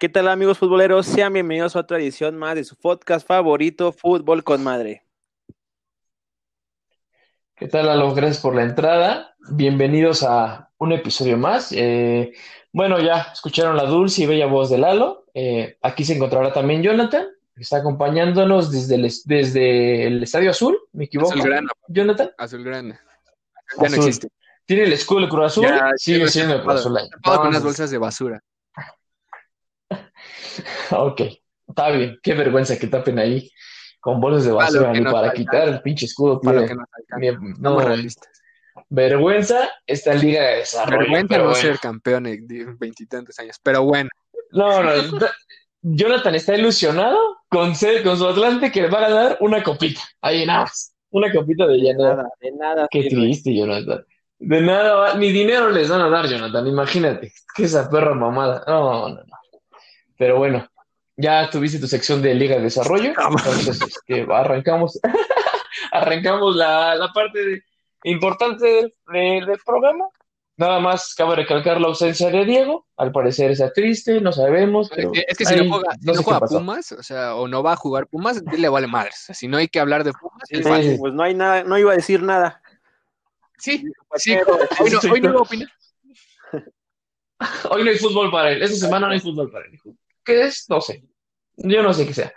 ¿Qué tal amigos futboleros? Sean bienvenidos a otra edición más de su podcast favorito, Fútbol con Madre. ¿Qué tal, Lalo? Gracias por la entrada. Bienvenidos a un episodio más. Eh, bueno, ya escucharon la dulce y bella voz de Lalo. Eh, aquí se encontrará también Jonathan, que está acompañándonos desde el, desde el Estadio Azul, ¿me equivoco? Azulgrana. Jonathan. Azulgrana. Ya Azul. no existe. Tiene el escudo del Cruz Azul, Ya, sigue siendo el Cruz Azul. Tapado con unas bolsas de basura. Ok, está bien. Qué vergüenza que tapen ahí con bolsas de basura ni para alcanza. quitar el pinche escudo. Para lo tiene- que nos alcanza. ni- no, realistas. vergüenza esta liga de desarrollo. Vergüenza no bueno. ser campeón en veintitantos años. Pero bueno, No, no, Jonathan está ilusionado con, ser, con su Atlante que le va a ganar una copita. Ahí nada más. Una copita de De llanura. nada, de nada. Qué triste, Jonathan. De nada, va- ni dinero les van a dar, Jonathan. Imagínate. Que esa perra mamada. No, no, no. Pero bueno, ya tuviste tu sección de Liga de Desarrollo. Entonces, este, arrancamos, arrancamos la, la parte de- importante del, programa. Nada más cabe recalcar la ausencia de Diego. Al parecer está triste, no sabemos. pero es que si ahí no juega, si no no sé qué juega. Pumas, o sea, o no va a jugar Pumas, le vale madre. O sea, si no hay que hablar de Pumas, Sí. Pues no hay nada, no iba a decir nada. Sí, sí. Hoy no, hoy no iba a opinar. Hoy no hay fútbol para él. Esta semana no hay fútbol para él. ¿Qué es? No sé. Yo no sé qué sea.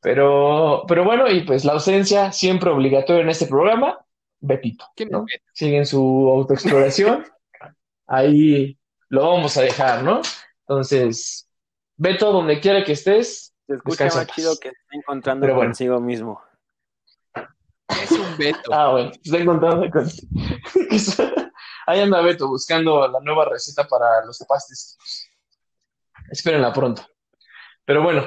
Pero, pero bueno, y pues la ausencia siempre obligatoria en este programa, Betito, ¿Quién ¿no? Siguen su autoexploración. Ahí lo vamos a dejar, ¿no? Entonces, Beto, donde quiera que estés, Se escucha más chido que está encontrando Pero bueno. consigo mismo. Es un veto. Ah, bueno, estoy encontrando con... Ahí anda Beto buscando la nueva receta para los pastes. Espérenla pronto. Pero bueno,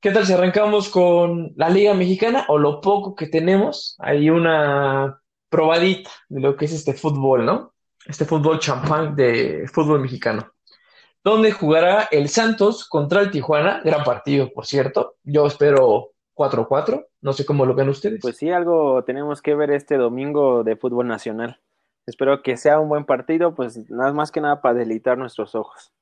¿qué tal si arrancamos con la Liga Mexicana o lo poco que tenemos? Hay una probadita de lo que es este fútbol, ¿no? Este fútbol champán de fútbol mexicano. Donde jugará el Santos contra el Tijuana. Gran partido, por cierto. Yo espero 4-4. No sé cómo lo ven ustedes. Pues sí, algo tenemos que ver este domingo de fútbol nacional. Espero que sea un buen partido, pues nada más que nada para deleitar nuestros ojos.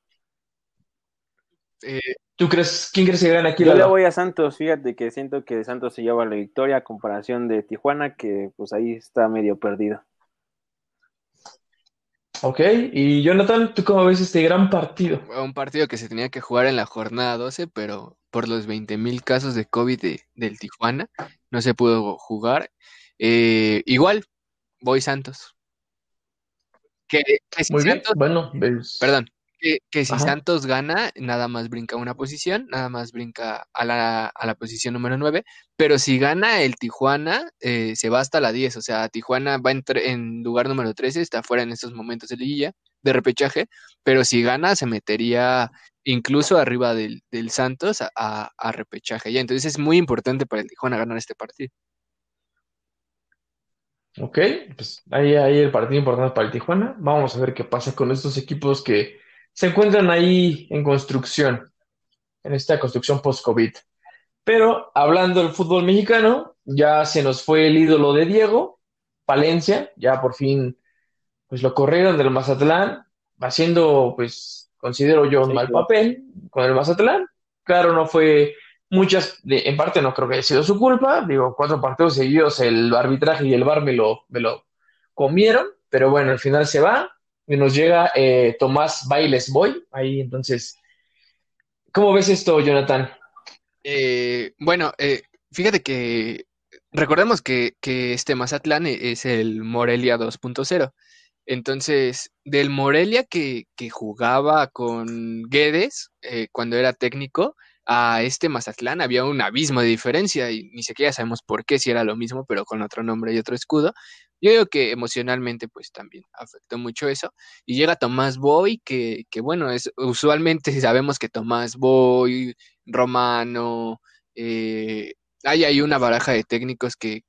Eh, ¿Tú crees, quién crees que gana aquí? Yo le voy a Santos, fíjate que siento que Santos se lleva la victoria a comparación de Tijuana, que pues ahí está medio perdido. Ok, y Jonathan, ¿tú cómo ves este gran partido? un partido que se tenía que jugar en la jornada 12, pero por los 20.000 casos de COVID de- del Tijuana, no se pudo jugar. Eh, igual, voy Santos. Que, que si Muy bien, bueno, perdón, que, que si Ajá. Santos gana, nada más brinca una posición, nada más brinca a la, a la posición número 9, pero si gana el Tijuana, eh, se va hasta la 10, o sea, Tijuana va en, en lugar número 13, está fuera en estos momentos de liguilla, de repechaje, pero si gana, se metería incluso arriba del, del Santos a, a- a repechaje. Ya, entonces es muy importante para el Tijuana ganar este partido. ok, pues ahí hay el partido importante para el Tijuana. Vamos a ver qué pasa con estos equipos que se encuentran ahí en construcción, en esta construcción post-COVID. Pero hablando del fútbol mexicano, ya se nos fue el ídolo de Diego, Palencia, ya por fin, pues lo corrieron del Mazatlán, haciendo, pues, considero yo un Sí, mal claro. papel con el Mazatlán. Claro, no fue muchas, de- en parte no creo que haya sido su culpa, digo, cuatro partidos seguidos el arbitraje y el VAR me lo, me lo comieron, pero bueno, al final se va nos llega eh, Tomás Bailes Boy, ahí entonces, ¿cómo ves esto, Jonathan? Eh, bueno, eh, fíjate que recordemos que, que este Mazatlán e- es el Morelia 2.0. Entonces, del Morelia que, que jugaba con Guedes eh, cuando era técnico, a este Mazatlán había un abismo de diferencia y ni siquiera sabemos por qué, si era lo mismo, pero con otro nombre y otro escudo. Yo digo que emocionalmente pues también afectó mucho eso. Y llega Tomás Boy, que, que bueno, es usualmente sabemos que Tomás Boy, Romano, eh, hay ahí una baraja de técnicos que,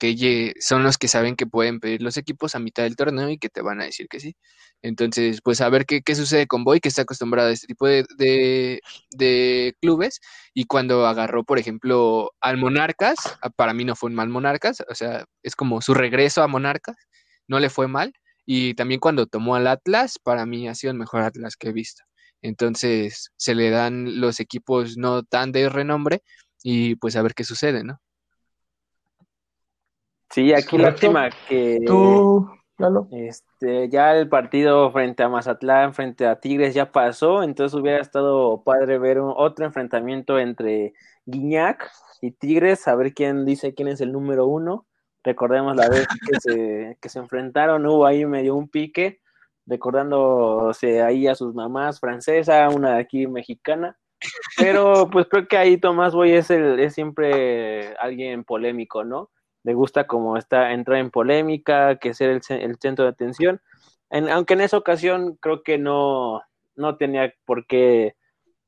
son los que saben que pueden pedir los equipos a mitad del torneo y que te van a decir que sí. Entonces, pues a ver qué, sucede con Boy, que está acostumbrado a este tipo de, de- de clubes. Y cuando agarró, por ejemplo, al Monarcas, ah, para mí no fue un mal Monarcas, o sea, es como su regreso a Monarcas, no le fue mal. Y también cuando tomó al Atlas, para mí ha sido el mejor Atlas que he visto. Entonces se le dan los equipos no tan de renombre y pues a ver qué sucede, ¿no? Sí, aquí la última que ¿Tú, este, ya el partido frente a Mazatlán, frente a Tigres ya pasó, entonces hubiera estado padre ver otro enfrentamiento entre Guiñac y Tigres, a ver quién dice quién es el número uno. Recordemos la vez que se, que se enfrentaron, hubo ahí medio un pique, recordándose ahí a sus mamás francesa, una de aquí mexicana. Pero pues creo que ahí Tomás Boy es, el, es siempre alguien polémico, ¿no? Le gusta como está entrar en polémica, que ser el, el centro de atención. En, aunque en esa ocasión creo que no, no tenía por qué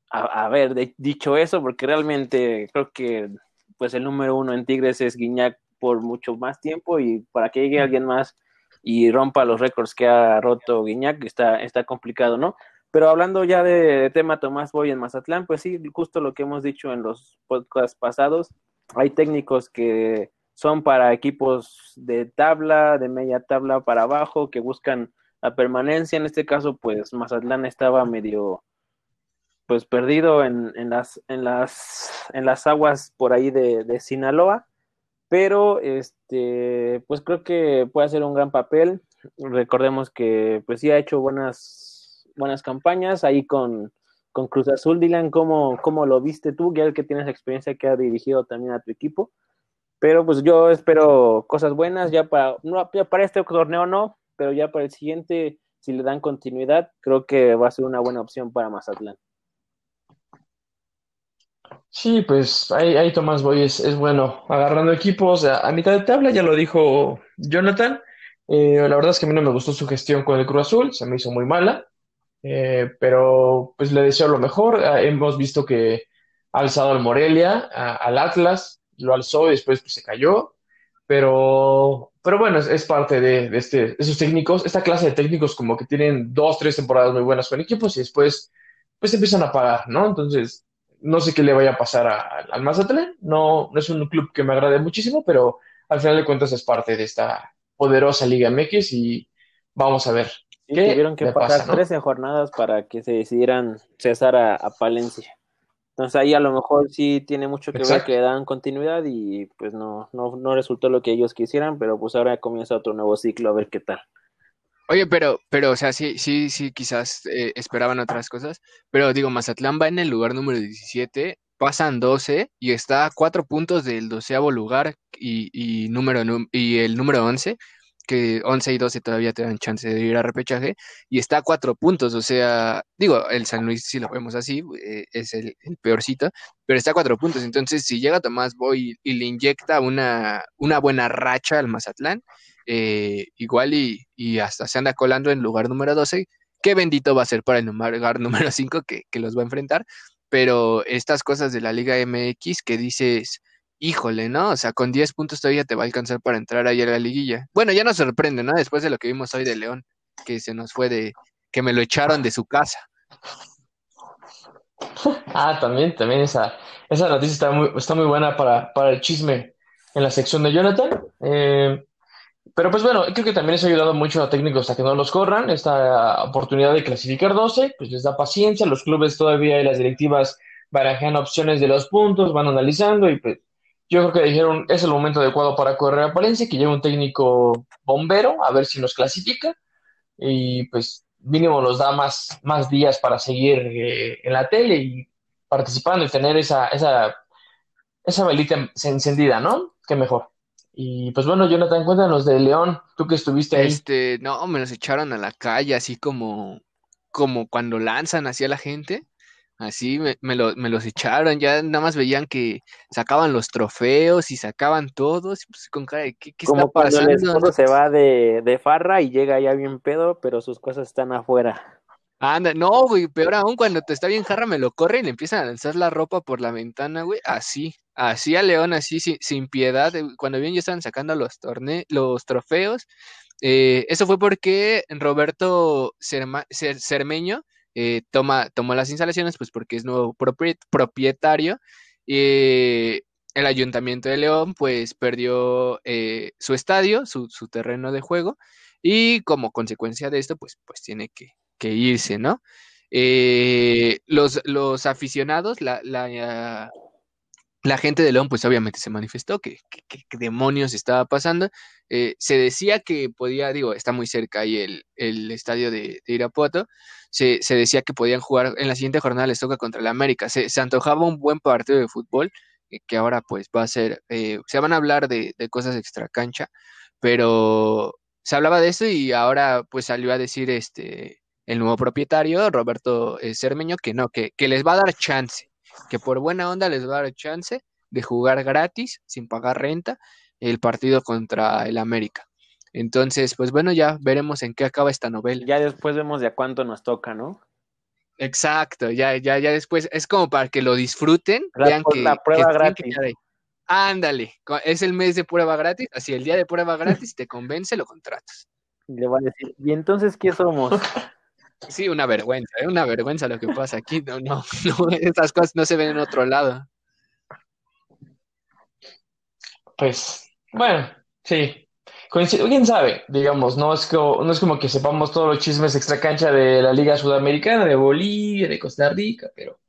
haber dicho eso, porque realmente creo que pues el número uno en Tigres es Guiñac por mucho más tiempo y para que llegue alguien más y rompa los récords que ha roto Guiñac está, está complicado, ¿no? Pero hablando ya de, tema Tomás Boy en Mazatlán, pues sí, justo lo que hemos dicho en los podcasts pasados, hay técnicos que son para equipos de tabla, de media tabla para abajo, que buscan la permanencia. En este caso, pues Mazatlán estaba medio pues perdido en, en, las, en, las, en las aguas por ahí de, de, Sinaloa, pero este, pues creo que puede hacer un gran papel. Recordemos que pues sí ha hecho buenas, buenas campañas ahí con, con Cruz Azul. Dylan, ¿cómo, ¿cómo lo viste tú? Ya que tienes experiencia que ha dirigido también a tu equipo. Pero pues yo espero cosas buenas, ya para, no, para este torneo no, pero ya para el siguiente, si le dan continuidad, creo que va a ser una buena opción para Mazatlán. Sí, pues ahí, ahí Tomás Boy es, es bueno, agarrando equipos a, mitad de tabla, ya lo dijo Jonathan. Eh, la verdad es que a mí no me gustó su gestión con el Cruz Azul, se me hizo muy mala, eh, pero pues le deseo lo mejor. Ah, hemos visto que ha alzado al Morelia, al Atlas, lo alzó y después pues, se cayó, pero, pero bueno, es, es parte de, de, este, esos técnicos, esta clase de técnicos como que tienen dos, tres temporadas muy buenas con equipos y después pues empiezan a pagar, ¿no? Entonces no sé qué le vaya a pasar a, al Mazatlán. No, no es un club que me agrade muchísimo, pero al final de cuentas es parte de esta poderosa Liga MX y vamos a ver. Sí, ¿qué tuvieron que pasar pasa, ¿no? 13 jornadas para que se decidieran cesar a, a, Palencia. Entonces ahí a lo mejor sí tiene mucho que Exacto. ver que dan continuidad y pues no, no, no resultó lo que ellos quisieran, pero pues ahora comienza otro nuevo ciclo a ver qué tal. Oye, pero, pero, o sea, sí, sí, sí, quizás eh, esperaban otras cosas, pero digo, Mazatlán va en el lugar número 17, pasan 12 y está a cuatro puntos del doceavo lugar y, y, número, y el número 11, que 11 y 12 todavía te dan chance de ir a repechaje, y está a cuatro puntos, o sea, digo, el San Luis, si lo vemos así, eh, es el, el, peorcito, pero está a cuatro puntos, entonces si llega Tomás Boy y, y le inyecta una, una buena racha al Mazatlán, eh, igual y, y, hasta se anda colando en lugar número 12. Qué bendito va a ser para el lugar número 5 que, que, los va a enfrentar. Pero estas cosas de la Liga MX que dices, híjole, ¿no? O sea, con 10 puntos todavía te va a alcanzar para entrar ahí a la liguilla. Bueno, ya nos sorprende, ¿no? Después de lo que vimos hoy de León, que se nos fue de, que me lo echaron de su casa. Ah, también, también esa, esa noticia está muy, está muy buena para, para el chisme en la sección de Jonathan. Eh, pero pues bueno, creo que también eso ha ayudado mucho a técnicos a que no los corran. Esta oportunidad de clasificar 12, pues les da paciencia. Los clubes todavía y las directivas barajan opciones de los puntos, van analizando y pues yo creo que dijeron es el momento adecuado para correr a Palencia, que lleve un técnico bombero a ver si nos clasifica y pues mínimo nos da más, más días para seguir eh, en la tele y participando y tener esa, esa, esa velita encendida, ¿no? Qué mejor. Y pues bueno, Jonathan, cuéntanos de León, tú que estuviste ahí. Este, no, me los echaron a la calle, así como, como cuando lanzan hacia la gente. Así me, me, lo, me, los echaron, ya nada más veían que sacaban los trofeos y sacaban todos, pues con cara de ¿qué, qué Como está pasando? Cuando el esposo se va de, de farra y llega ya bien pedo, pero sus cosas están afuera. Anda, no, güey, peor aún cuando te está bien jarra, me lo corre y le empiezan a lanzar la ropa por la ventana, güey, así, así a León, así, sin, sin piedad, cuando bien ya estaban sacando los torneos, los trofeos, eh, eso fue porque Roberto Cerma, Cer, Cermeño eh, toma, tomó las instalaciones, pues porque es nuevo propietario, eh, el Ayuntamiento de León, pues perdió eh, su estadio, su, su terreno de juego, y como consecuencia de esto, pues, pues tiene que, que irse, ¿no? Eh, los, los aficionados, la, la, la gente de León, pues obviamente se manifestó que, demonios estaba pasando. Eh, se decía que podía, digo, está muy cerca ahí el, el estadio de, Irapuato, se, se, decía que podían jugar, en la siguiente jornada les toca contra el América. Se, se antojaba un buen partido de fútbol, eh, que ahora pues va a ser, eh, se van a hablar de, de cosas extra cancha, pero se hablaba de eso y ahora pues salió a decir este el nuevo propietario, Roberto Cermeño, que no, que, que les va a dar chance que por buena onda les va a dar chance de jugar gratis, sin pagar renta, el partido contra el América. Entonces, pues bueno, ya veremos en qué acaba esta novela. Ya después vemos de a cuánto nos toca, ¿no? Exacto, ya, ya, ya después, es como para que lo disfruten, vean que la prueba gratis. ándale, es el mes de prueba gratis, así el día de prueba gratis te convence, lo contratas. Le van a decir, ¿y entonces qué somos? Sí, una vergüenza, es ¿eh? una vergüenza lo que pasa aquí. No, no, no, esas cosas no se ven en otro lado. Pues, bueno, sí. ¿Quién sabe? Digamos, no es, como, no es como que sepamos todos los chismes extra cancha de la Liga Sudamericana, de Bolivia, de Costa Rica, pero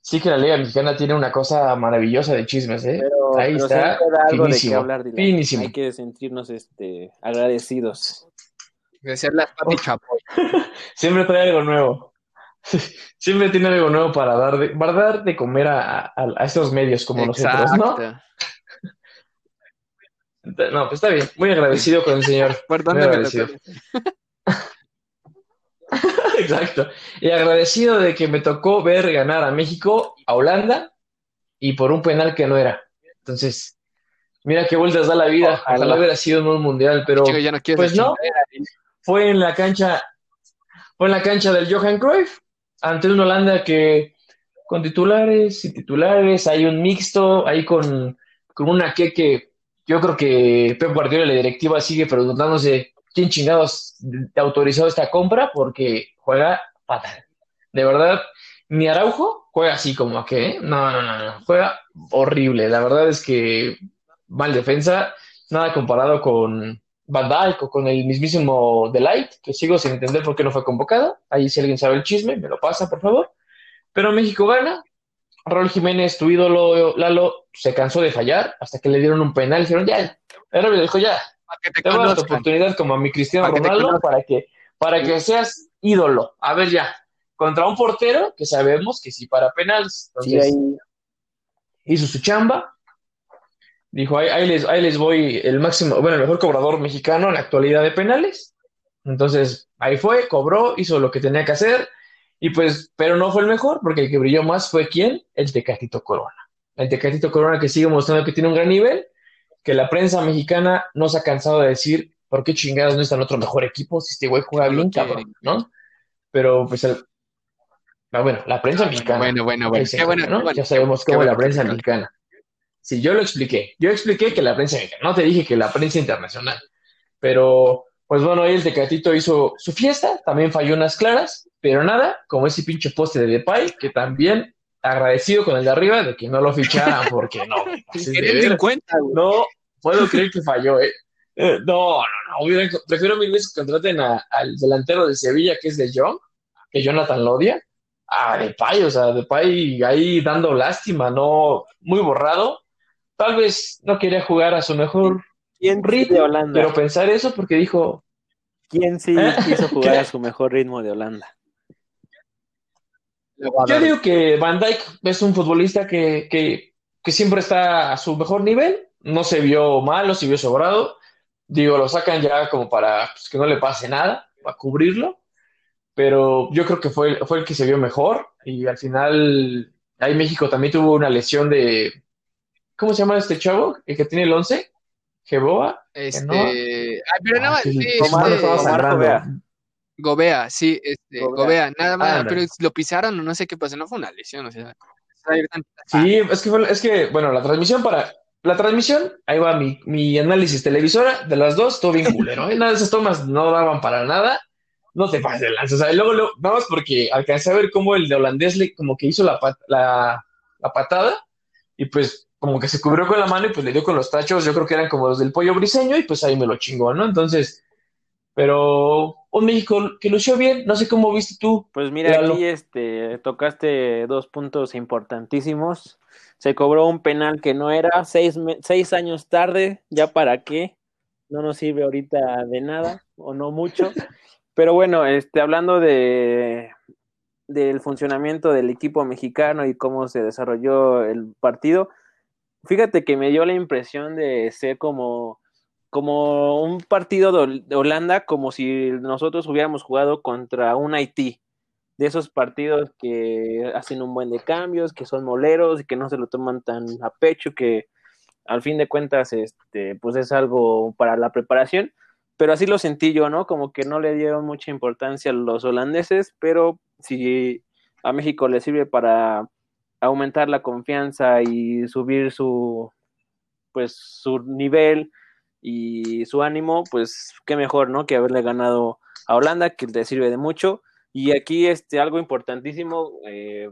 sí que la Liga Mexicana tiene una cosa maravillosa de chismes, ¿eh? Ahí está, finísimo, hablar, finísimo. Hay que sentirnos este, agradecidos. De ser las papi chapoy. Siempre trae algo nuevo. Siempre tiene algo nuevo para dar de, para dar de comer a, a, estos medios como nosotros, ¿no? No, pues está bien. Muy agradecido con el señor. Muy agradecido. Exacto. Y agradecido de que me tocó ver ganar a México, a Holanda, y por un penal que no era. Entonces, mira qué vueltas da la vida. Ojalá, hubiera sido en un mundial, pero pues no fue en la cancha, fue en la cancha del Johan Cruyff, ante un Holanda que con titulares y titulares, hay un mixto, ahí con, con una que, que yo creo que Pep Guardiola y la directiva sigue preguntándose quién chingados autorizó esta compra porque juega fatal. De verdad, mi Araujo juega así como a qué, no, no, no, no, juega horrible. La verdad es que mal defensa, nada comparado con, Van o con el mismísimo Delight, que sigo sin entender por qué no fue convocado. Ahí si alguien sabe el chisme, me lo pasa, por favor. Pero México gana. Raúl Jiménez, tu ídolo Lalo, se cansó de fallar hasta que le dieron un penal. Dijeron, ya, el le dijo, ya, te, voy a oportunidad como a mi Cristiano Ronaldo para que, para que seas ídolo. A ver, ya, contra un portero que sabemos que sí para penales. Entonces, hizo su chamba, Dijo, ahí, les, ahí les voy el máximo, bueno, el mejor cobrador mexicano en la actualidad de penales. Entonces, ahí fue, cobró, hizo lo que tenía que hacer, y pues, pero no fue el mejor, porque el que brilló más fue quién? El Tecatito Corona. El Tecatito Corona que sigue mostrando que tiene un gran nivel, que la prensa mexicana no se ha cansado de decir, ¿por qué chingados no está en otro mejor equipo si este güey juega bien, cabrón, ¿no? Pero pues el, ah, bueno, la prensa mexicana. Bueno, bueno, bueno. ¿no? ya sabemos cómo es la prensa mexicana. Sí, yo lo expliqué. Yo expliqué que la prensa no te dije que la prensa internacional. Pero, pues bueno, ahí el Tecatito hizo su fiesta, también falló unas claras, pero nada, como ese pinche poste de Depay, que también agradecido con el de arriba de que no lo ficharan, porque no. no puedo creer que falló, ¿eh? eh no, no, no. prefiero mil veces que contraten al delantero de Sevilla, que es de John, que Jonathan Lodia, a Depay, o sea, Depay ahí dando lástima, no, muy borrado, tal vez no quería jugar a su mejor ritmo, de Holanda? pero pensar eso porque dijo... ¿Quién sí ¿Eh? quiso jugar a su mejor ritmo de Holanda? Yo digo que Van Dijk es un futbolista que, que, siempre está a su mejor nivel, no se vio malo, se vio sobrado, digo, lo sacan ya como para pues, que no le pase nada, para cubrirlo, pero yo creo que fue, fue el que se vio mejor y al final ahí México también tuvo una lesión de, ¿Cómo se llama este chavo? El que tiene el 11. Jeboa. Este. Ay, pero nada más. Sí, este... Gobea, sí, este, Gobea. nada más, pero lo pisaron o no sé qué pasó, no fue una lesión, o sea. Sí, es que, es que, bueno, la transmisión para, la transmisión, ahí va mi, mi análisis televisora de las dos, todo bien culero, ¿eh? Nada de esas tomas no daban para nada, no te pases de lanza, o sea, luego, luego, nada más porque alcancé a ver cómo el de holandés le, como que hizo la, la, la patada, y pues como que se cubrió con la mano y pues le dio con los tachos, yo creo que eran como los del pollo briseño y pues ahí me lo chingó, ¿no? Entonces, Pero un México que lució bien, no sé cómo viste tú. Pues mira, aquí este, tocaste dos puntos importantísimos. Se cobró un penal que no era, seis, seis años tarde, ya para qué, no nos sirve ahorita de nada, o no mucho. Pero bueno, este, hablando de del funcionamiento del equipo mexicano y cómo se desarrolló el partido, fíjate que me dio la impresión de ser como como un partido de Holanda, como si nosotros hubiéramos jugado contra un Haití, de esos partidos que hacen un buen de cambios, que son moleros y que no se lo toman tan a pecho, que al fin de cuentas, este, pues es algo para la preparación, pero así lo sentí yo, ¿no? Como que no le dieron mucha importancia a los holandeses, pero si a México le sirve para aumentar la confianza y subir su, pues, su nivel, y su ánimo, pues qué mejor, ¿no? Que haberle ganado a Holanda, que le sirve de mucho. Y aquí este, algo importantísimo eh,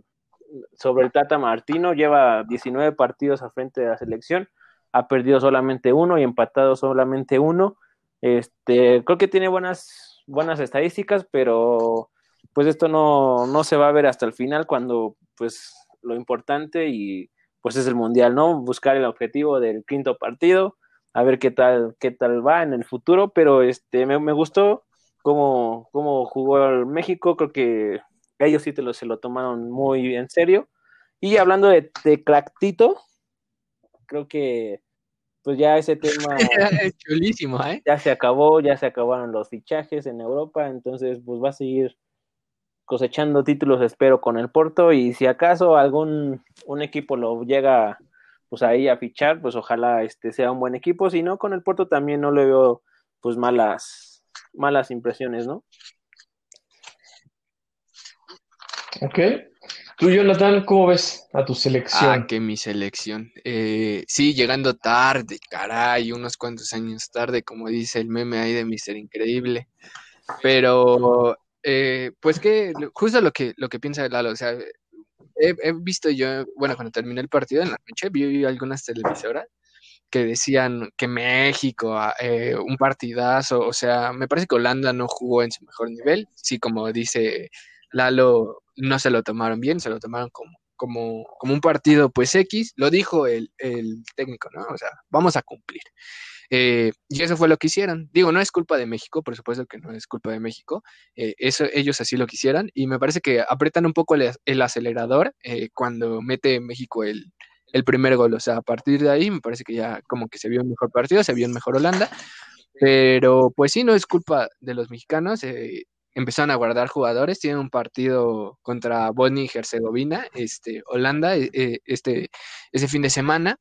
sobre el Tata Martino, lleva 19 partidos al frente de la selección, ha perdido solamente uno y empatado solamente uno. Este, creo que tiene buenas, buenas estadísticas, pero pues esto no, no se va a ver hasta el final cuando pues lo importante y pues es el mundial, ¿no? Buscar el objetivo del quinto partido a ver qué tal, qué tal va en el futuro, pero este me, me gustó cómo, cómo jugó el México, creo que ellos sí te lo, se lo tomaron muy en serio. Y hablando de, de creo que pues ya ese tema chulísimo, ¿eh? ya se acabó, ya se acabaron los fichajes en Europa, entonces pues va a seguir cosechando títulos, espero, con el Porto, y si acaso algún un equipo lo llega pues ahí a fichar, pues ojalá este sea un buen equipo, si no con el Porto también no le veo pues malas malas impresiones, ¿no? Ok. Tú, Jonathan, ¿cómo ves a tu selección? Ah, que mi selección. Eh, sí, llegando tarde, caray, unos cuantos años tarde, como dice el meme ahí de Mister Increíble. Pero, eh, pues que, justo lo que, lo que piensa Lalo, o sea, he, visto yo, bueno, cuando terminé el partido en la noche, vi algunas televisoras que decían que México, ah, eh, un partidazo, o sea, me parece que Holanda no jugó en su mejor nivel, sí, como dice Lalo, no se lo tomaron bien, se lo tomaron como, como, como un partido pues X, lo dijo el, el técnico, ¿no? O sea, vamos a cumplir. Eh, y eso fue lo que hicieron. Digo, no es culpa de México, por supuesto que no es culpa de México. Eh, eso, ellos así lo quisieran. Y me parece que apretan un poco el, acelerador eh, cuando mete México el, el, primer gol. O sea, a partir de ahí me parece que ya como que se vio un mejor partido, se vio un mejor Holanda. Pero pues sí, no es culpa de los mexicanos. empezaron a guardar jugadores. Tienen un partido contra Bosnia y Herzegovina, este, Holanda, este, ese fin de semana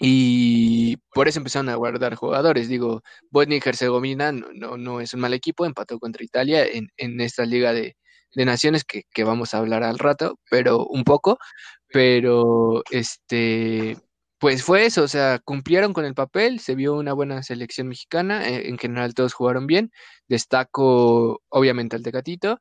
y por eso empezaron a guardar jugadores. Digo, Bosnia y Herzegovina no, no, es un mal equipo, empató contra Italia en, en esta liga de, de naciones que, que, vamos a hablar al rato, pero un poco, pero este, pues fue eso, o sea, cumplieron con el papel, se vio una buena selección mexicana, eh, en general todos jugaron bien, destaco obviamente al Tecatito,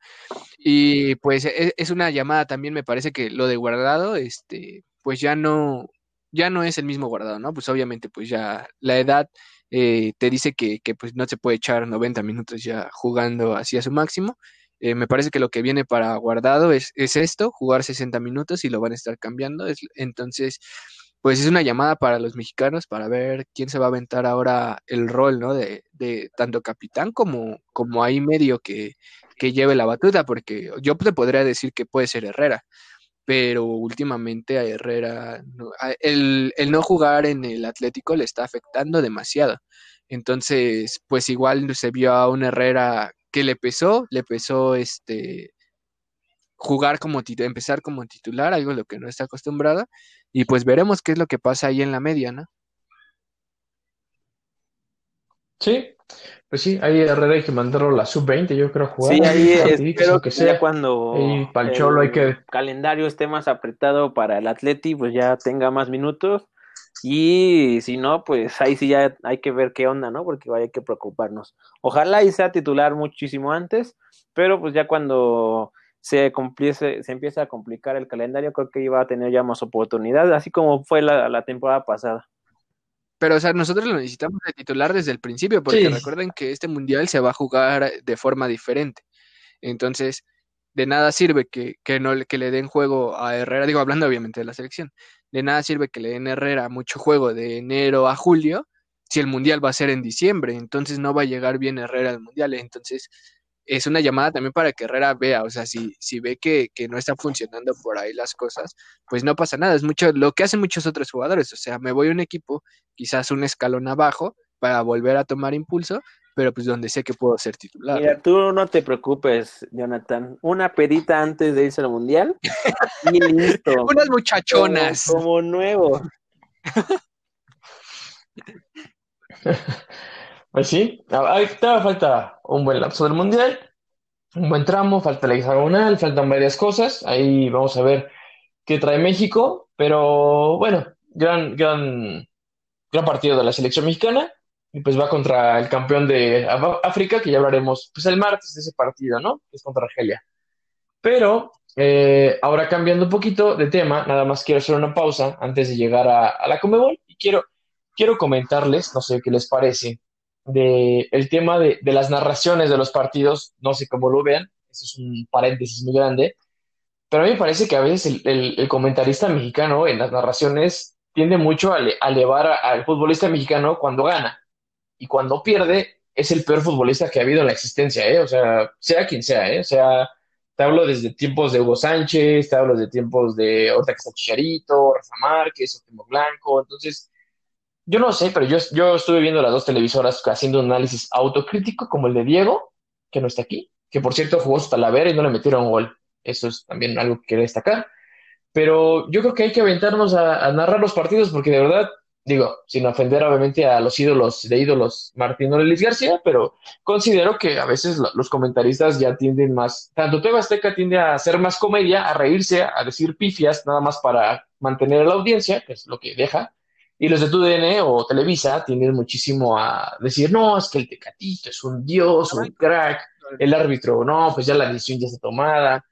y pues es, es, una llamada también, me parece que lo de guardado, este, pues ya no, ya no es el mismo guardado, ¿no? Pues obviamente, pues ya la edad eh, te dice que, que, pues no se puede echar 90 minutos ya jugando así a su máximo. Eh, me parece que lo que viene para guardado es, es, esto, jugar 60 minutos y lo van a estar cambiando. Es, entonces, pues es una llamada para los mexicanos para ver quién se va a aventar ahora el rol, ¿no? De, de tanto capitán como, como ahí medio que, que lleve la batuta, porque yo te podría decir que puede ser Herrera, pero últimamente a Herrera, el, el, no jugar en el Atlético le está afectando demasiado. Entonces, pues igual se vio a un Herrera que le pesó, le pesó este jugar como empezar como titular, algo a lo que no está acostumbrado, y pues veremos qué es lo que pasa ahí en la media, ¿no? Sí, pues sí, ahí Herrera hay que mandarlo a la sub-20, yo creo, jugar. Sí, ahí espero que sea cuando el hay que... calendario esté más apretado para el Atleti, pues ya tenga más minutos. Y si no, pues ahí sí ya hay que ver qué onda, ¿no? Porque hay que preocuparnos. Ojalá y sea titular muchísimo antes, pero pues ya cuando se, complice, se empieza a complicar el calendario, creo que iba a tener ya más oportunidades, así como fue la, la temporada pasada. Pero, o sea, nosotros lo necesitamos de titular desde el principio, porque recuerden que este mundial se va a jugar de forma diferente. Entonces, de nada sirve que, que, no, que le den juego a Herrera, digo, hablando obviamente de la selección, de nada sirve que le den Herrera mucho juego de enero a julio si el mundial va a ser en diciembre, entonces no va a llegar bien Herrera al mundial. Entonces, es una llamada también para que Herrera vea, o sea, si, si ve que, que, no están funcionando por ahí las cosas, pues no pasa nada, es mucho lo que hacen muchos otros jugadores, o sea, me voy a un equipo quizás un escalón abajo para volver a tomar impulso, pero pues donde sé que puedo ser titular. Mira, tú no te preocupes, Jonathan. Una pedita antes de irse al mundial y listo. Unas muchachonas. Como, nuevo. pues sí, todavía falta un buen lapso del mundial, un buen tramo, falta la hexagonal, faltan varias cosas. Ahí vamos a ver qué trae México, pero bueno, gran, gran, gran partido de la selección mexicana y pues va contra el campeón de África, que ya hablaremos pues el martes de ese partido, ¿no? Es contra Argelia. Pero eh, ahora cambiando un poquito de tema, nada más quiero hacer una pausa antes de llegar a, la Comebol y quiero, quiero comentarles, no sé qué les parece, de el tema de, de, las narraciones de los partidos, no sé cómo lo vean, eso es un paréntesis muy grande, pero a mí me parece que a veces el, el, comentarista mexicano en las narraciones tiende mucho a, elevar al futbolista mexicano cuando gana y cuando pierde es el peor futbolista que ha habido en la existencia, ¿eh? O sea, sea quien sea, ¿eh? O sea, te hablo desde tiempos de Hugo Sánchez, te hablo de tiempos de ahorita que Chicharito, Rafa Márquez, Otimo Blanco, entonces, yo no sé, pero yo, yo estuve viendo las dos televisoras haciendo un análisis autocrítico como el de Diego, que no está aquí, que por cierto jugó su Talavera y no le metieron gol. Eso es también algo que quiero destacar. Pero yo creo que hay que aventarnos a, narrar los partidos porque de verdad digo, sin ofender obviamente a los ídolos de ídolos Martín Orelis García, pero considero que a veces los comentaristas ya tienden más, tanto Teba Azteca tiende a hacer más comedia, a reírse, a decir pifias, nada más para mantener a la audiencia, que es lo que deja, y los de TUDN o Televisa tienden muchísimo a decir, no, es que el Tecatito es un dios, un crack, el árbitro, no, pues ya la decisión ya está tomada.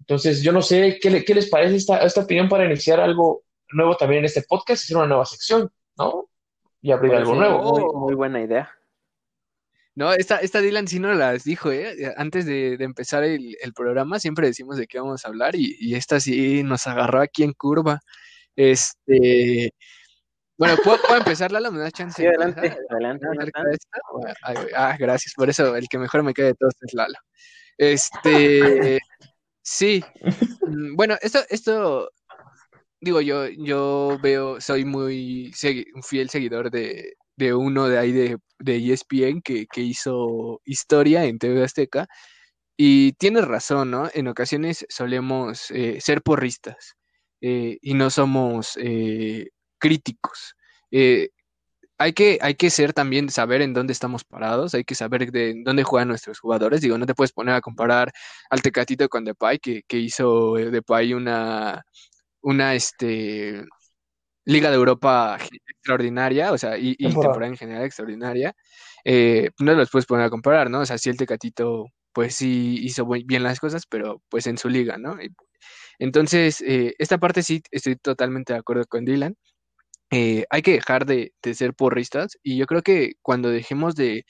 Entonces, yo no sé qué, qué les parece esta, esta opinión para iniciar algo nuevo también en este podcast, hacer una nueva sección, ¿no? Y abrir algo nuevo. Muy, buena idea. No, esta, esta Dylan sí no las dijo, ¿eh? Antes de, empezar el, programa siempre decimos de qué vamos a hablar y, esta sí nos agarró aquí en curva. Este, bueno, ¿puedo, empezar, Lala? ¿Me da chance? Sí, adelante, adelante. Ah, gracias, por eso el que mejor me quede de todos es Lalo. Este, sí, mm, bueno, esto, esto digo, yo, yo veo, soy muy un fiel seguidor de, uno de ahí de, de ESPN que, hizo historia en TV Azteca. Y tienes razón, ¿no? En ocasiones solemos eh, ser porristas eh, y no somos eh, críticos. hay, que, hay que ser también, saber en dónde estamos parados, hay que saber de dónde juegan nuestros jugadores. Digo, no te puedes poner a comparar al Tecatito con Depay, que, que hizo Depay una, una este, Liga de Europa extraordinaria, o sea, y, temporada en general extraordinaria, eh, no los puedes poner a comparar, ¿no? O sea, sí el Tecatito, pues sí hizo bien las cosas, pero pues en su liga, ¿no? entonces, eh, esta parte sí estoy totalmente de acuerdo con Dylan. Eh, hay que dejar de, ser porristas y yo creo que cuando dejemos de,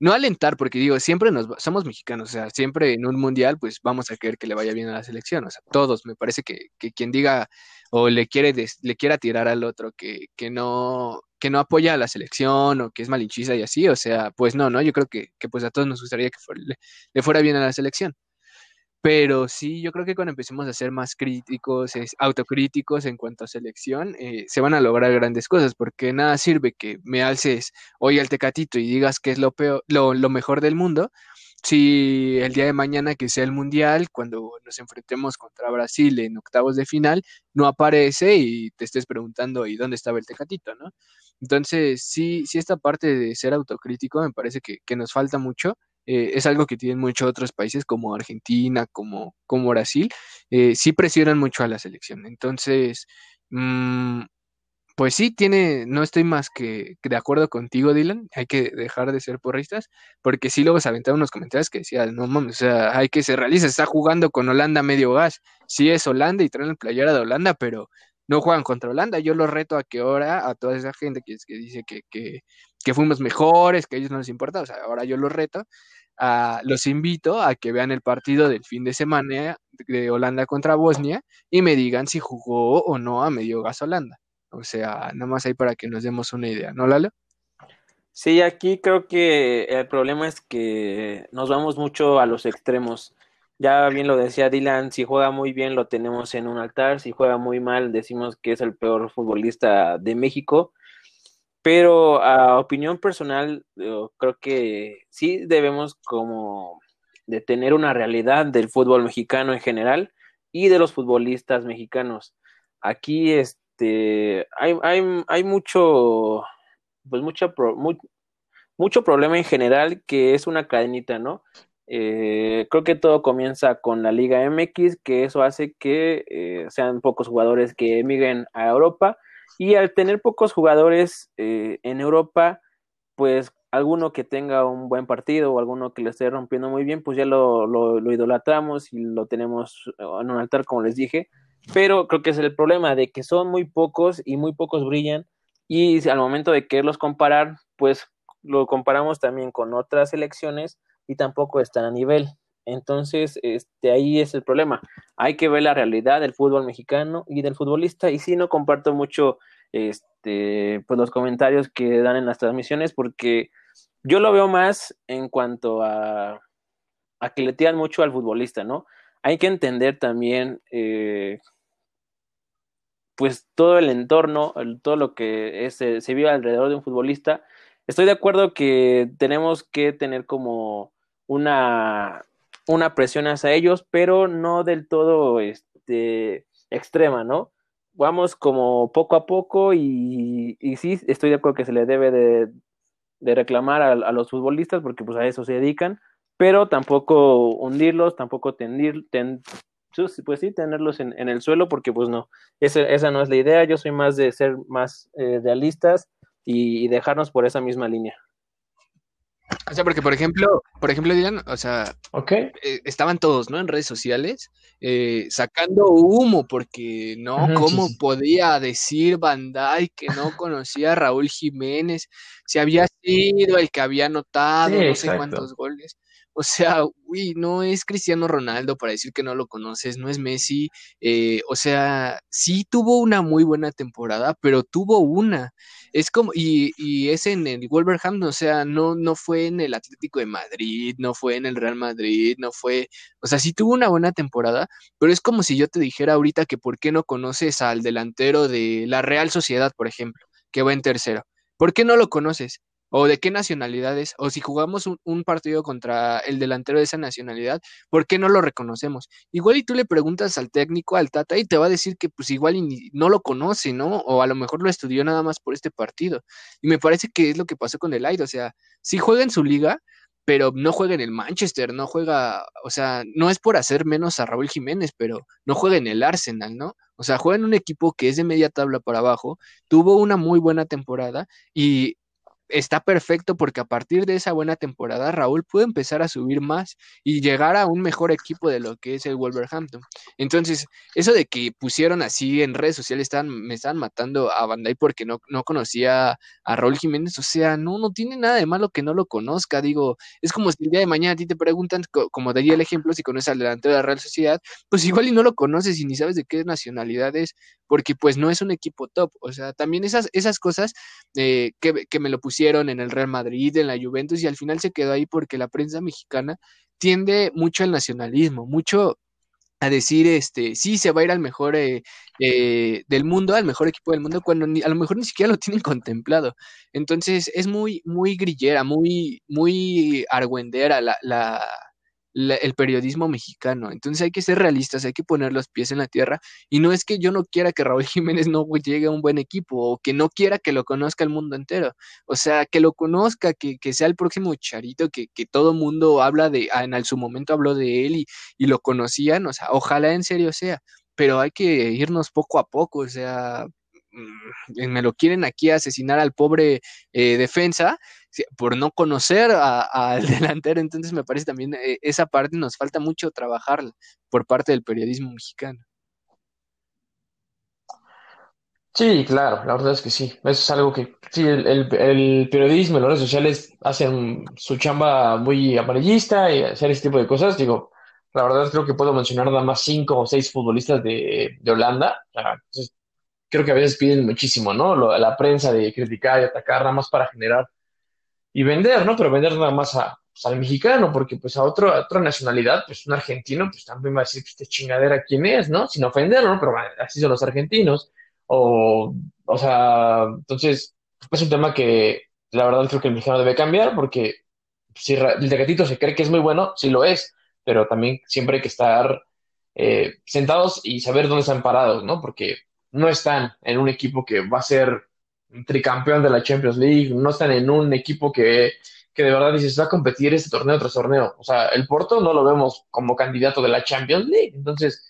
no alentar, porque digo, siempre nos somos mexicanos, o sea, siempre en un mundial, pues vamos a querer que le vaya bien a la selección, o sea, todos, me parece que, que quien diga o le quiere le quiera tirar al otro que, que no que no apoya a la selección o que es malinchista y así, o sea, pues no, no, yo creo que, que pues a todos nos gustaría que le fuera bien a la selección. Pero sí, yo creo que cuando empecemos a ser más críticos, autocríticos en cuanto a selección, eh, se van a lograr grandes cosas, porque nada sirve que me alces hoy al tecatito y digas que es lo, peor, lo, mejor del mundo, si el día de mañana que sea el mundial, cuando nos enfrentemos contra Brasil en octavos de final, no aparece y te estés preguntando, ¿y dónde estaba el tecatito, no? Entonces, sí, sí esta parte de ser autocrítico me parece que nos falta mucho eh, es algo que tienen muchos otros países como Argentina, como, como Brasil, eh, sí presionan mucho a la selección. Entonces, mm, pues sí, tiene, no estoy más que, de acuerdo contigo, Dylan, hay que dejar de ser porristas, porque sí luego se aventaron unos comentarios que decían, no mames, o sea, hay que ser realistas, está jugando con Holanda medio gas, sí es Holanda y traen la playera de Holanda, pero no juegan contra Holanda. Yo los reto a que ahora, a toda esa gente que, que dice que, que, que, fuimos mejores, que a ellos no les importa, o sea, ahora yo los reto, a, los invito a que vean el partido del fin de semana de Holanda contra Bosnia y me digan si jugó o no a medio gas Holanda. O sea, nada más ahí para que nos demos una idea, ¿no, Lalo? Sí, aquí creo que el problema es que nos vamos mucho a los extremos. Ya bien lo decía Dylan, si juega muy bien lo tenemos en un altar, si juega muy mal decimos que es el peor futbolista de México. Pero a opinión personal, creo que sí debemos como de tener una realidad del fútbol mexicano en general y de los futbolistas mexicanos. Aquí este hay, hay, hay mucho pues mucho, mucho problema en general que es una cadenita, ¿no? Eh, creo que todo comienza con la Liga MX, que eso hace que eh, sean pocos jugadores que emigren a Europa. Y al tener pocos jugadores eh, en Europa, pues alguno que tenga un buen partido o alguno que le esté rompiendo muy bien, pues ya lo, lo, lo, idolatramos y lo tenemos en un altar, como les dije. Pero creo que es el problema de que son muy pocos y muy pocos brillan. Y al momento de quererlos comparar, pues lo comparamos también con otras elecciones y tampoco están a nivel. Entonces, este, ahí es el problema. Hay que ver la realidad del fútbol mexicano y del futbolista. Y sí, no comparto mucho este, pues los comentarios que dan en las transmisiones porque yo lo veo más en cuanto a, a que le tiran mucho al futbolista, ¿no? Hay que entender también, eh, pues, todo el entorno, todo lo que se, se vive alrededor de un futbolista. Estoy de acuerdo que tenemos que tener como una, una presión hacia ellos, pero no del todo este, extrema, ¿no? Vamos como poco a poco y, y sí, estoy de acuerdo que se le debe de, de reclamar a, a, los futbolistas porque pues a eso se dedican, pero tampoco hundirlos, tampoco tendir, ten, pues sí, tenerlos en, en, el suelo porque pues no, esa, esa no es la idea, yo soy más de ser más eh, realistas y dejarnos por esa misma línea. O sea, porque por ejemplo, por ejemplo, Dylan, o sea, okay. eh, estaban todos, ¿no? En redes sociales, eh, sacando humo, porque no, ¿cómo sí. podía decir Bandai que no conocía a Raúl Jiménez? Si había sido el que había anotado Sí, no sé exacto. cuántos goles. O sea, uy, no es Cristiano Ronaldo para decir que no lo conoces, no es Messi. eh, o sea, sí tuvo una muy buena temporada, pero tuvo una. Es como, y, y es en el Wolverhampton, o sea, no, no fue en el Atlético de Madrid, no fue en el Real Madrid, no fue, o sea, sí tuvo una buena temporada, pero es como si yo te dijera ahorita que por qué no conoces al delantero de la Real Sociedad, por ejemplo, que va en tercero. ¿Por qué no lo conoces? O de qué nacionalidades, o si jugamos un, partido contra el delantero de esa nacionalidad, ¿por qué no lo reconocemos? Igual y tú le preguntas al técnico, al Tata, y te va a decir que pues igual no lo conoce, ¿no? O a lo mejor lo estudió nada más por este partido. Y me parece que es lo que pasó con el Aid, o sea, sí juega en su liga, pero no juega en el Manchester, no juega, o sea, no es por hacer menos a Raúl Jiménez, pero no juega en el Arsenal, ¿no? O sea, juega en un equipo que es de media tabla para abajo, tuvo una muy buena temporada y está perfecto porque a partir de esa buena temporada Raúl puede empezar a subir más y llegar a un mejor equipo de lo que es el Wolverhampton. Entonces, eso de que pusieron así en redes sociales me están matando a Bandai porque no, no conocía a Raúl Jiménez, o sea, no, no tiene nada de malo que no lo conozca, digo, es como si el día de mañana a ti te preguntan, como daría el ejemplo, si conoces al delantero de la Real Sociedad, pues igual y no lo conoces y ni sabes de qué nacionalidad es, porque pues no es un equipo top, o sea, también esas, esas cosas eh, que, que me lo pusieron en el Real Madrid, en la Juventus, y al final se quedó ahí porque la prensa mexicana tiende mucho al nacionalismo, mucho a decir, este, sí, se va a ir al mejor eh, eh, del mundo, al mejor equipo del mundo, cuando ni, a lo mejor ni siquiera lo tienen contemplado. Entonces, es muy, muy grillera, muy, muy argüendera la, la el periodismo mexicano. Entonces hay que ser realistas, hay que poner los pies en la tierra. Y no es que yo no quiera que Raúl Jiménez no llegue a un buen equipo o que no quiera que lo conozca el mundo entero. O sea, que lo conozca, que, que sea el próximo Charito, que, que todo mundo habla de, ah, en su momento habló de él y, y lo conocían. O sea, ojalá en serio sea. Pero hay que irnos poco a poco, o sea, mm, me lo quieren aquí asesinar al pobre eh, defensa por no conocer al delantero, entonces me parece también eh, esa parte nos falta mucho trabajar por parte del periodismo mexicano. Sí, claro, la verdad es que sí. Eso es algo que, sí, el, periodismo y las redes sociales hacen su chamba muy amarillista y hacer ese tipo de cosas. Digo, la verdad creo que puedo mencionar nada más cinco o seis futbolistas de, Holanda. Entonces, creo que a veces piden muchísimo, ¿no? Lo- la prensa de criticar y atacar nada más para generar y vender, ¿no? Pero vender nada más a, pues, al mexicano, porque pues a, otro, a otra nacionalidad, pues un argentino, pues también va a decir, pues, esta chingadera, ¿quién es, no? Sin ofenderlo, ¿no? Pero así son los argentinos. O, o sea, entonces, es un tema que la verdad creo que el mexicano debe cambiar, porque si ra- el Tecatito se cree que es muy bueno, sí lo es, pero también siempre hay que estar eh, sentados y saber dónde están parados, ¿no? Porque no están en un equipo que va a ser tricampeón de la Champions League, no están en un equipo que, que de verdad dices, va a competir este torneo tras torneo. O sea, el Porto no lo vemos como candidato de la Champions League. Entonces,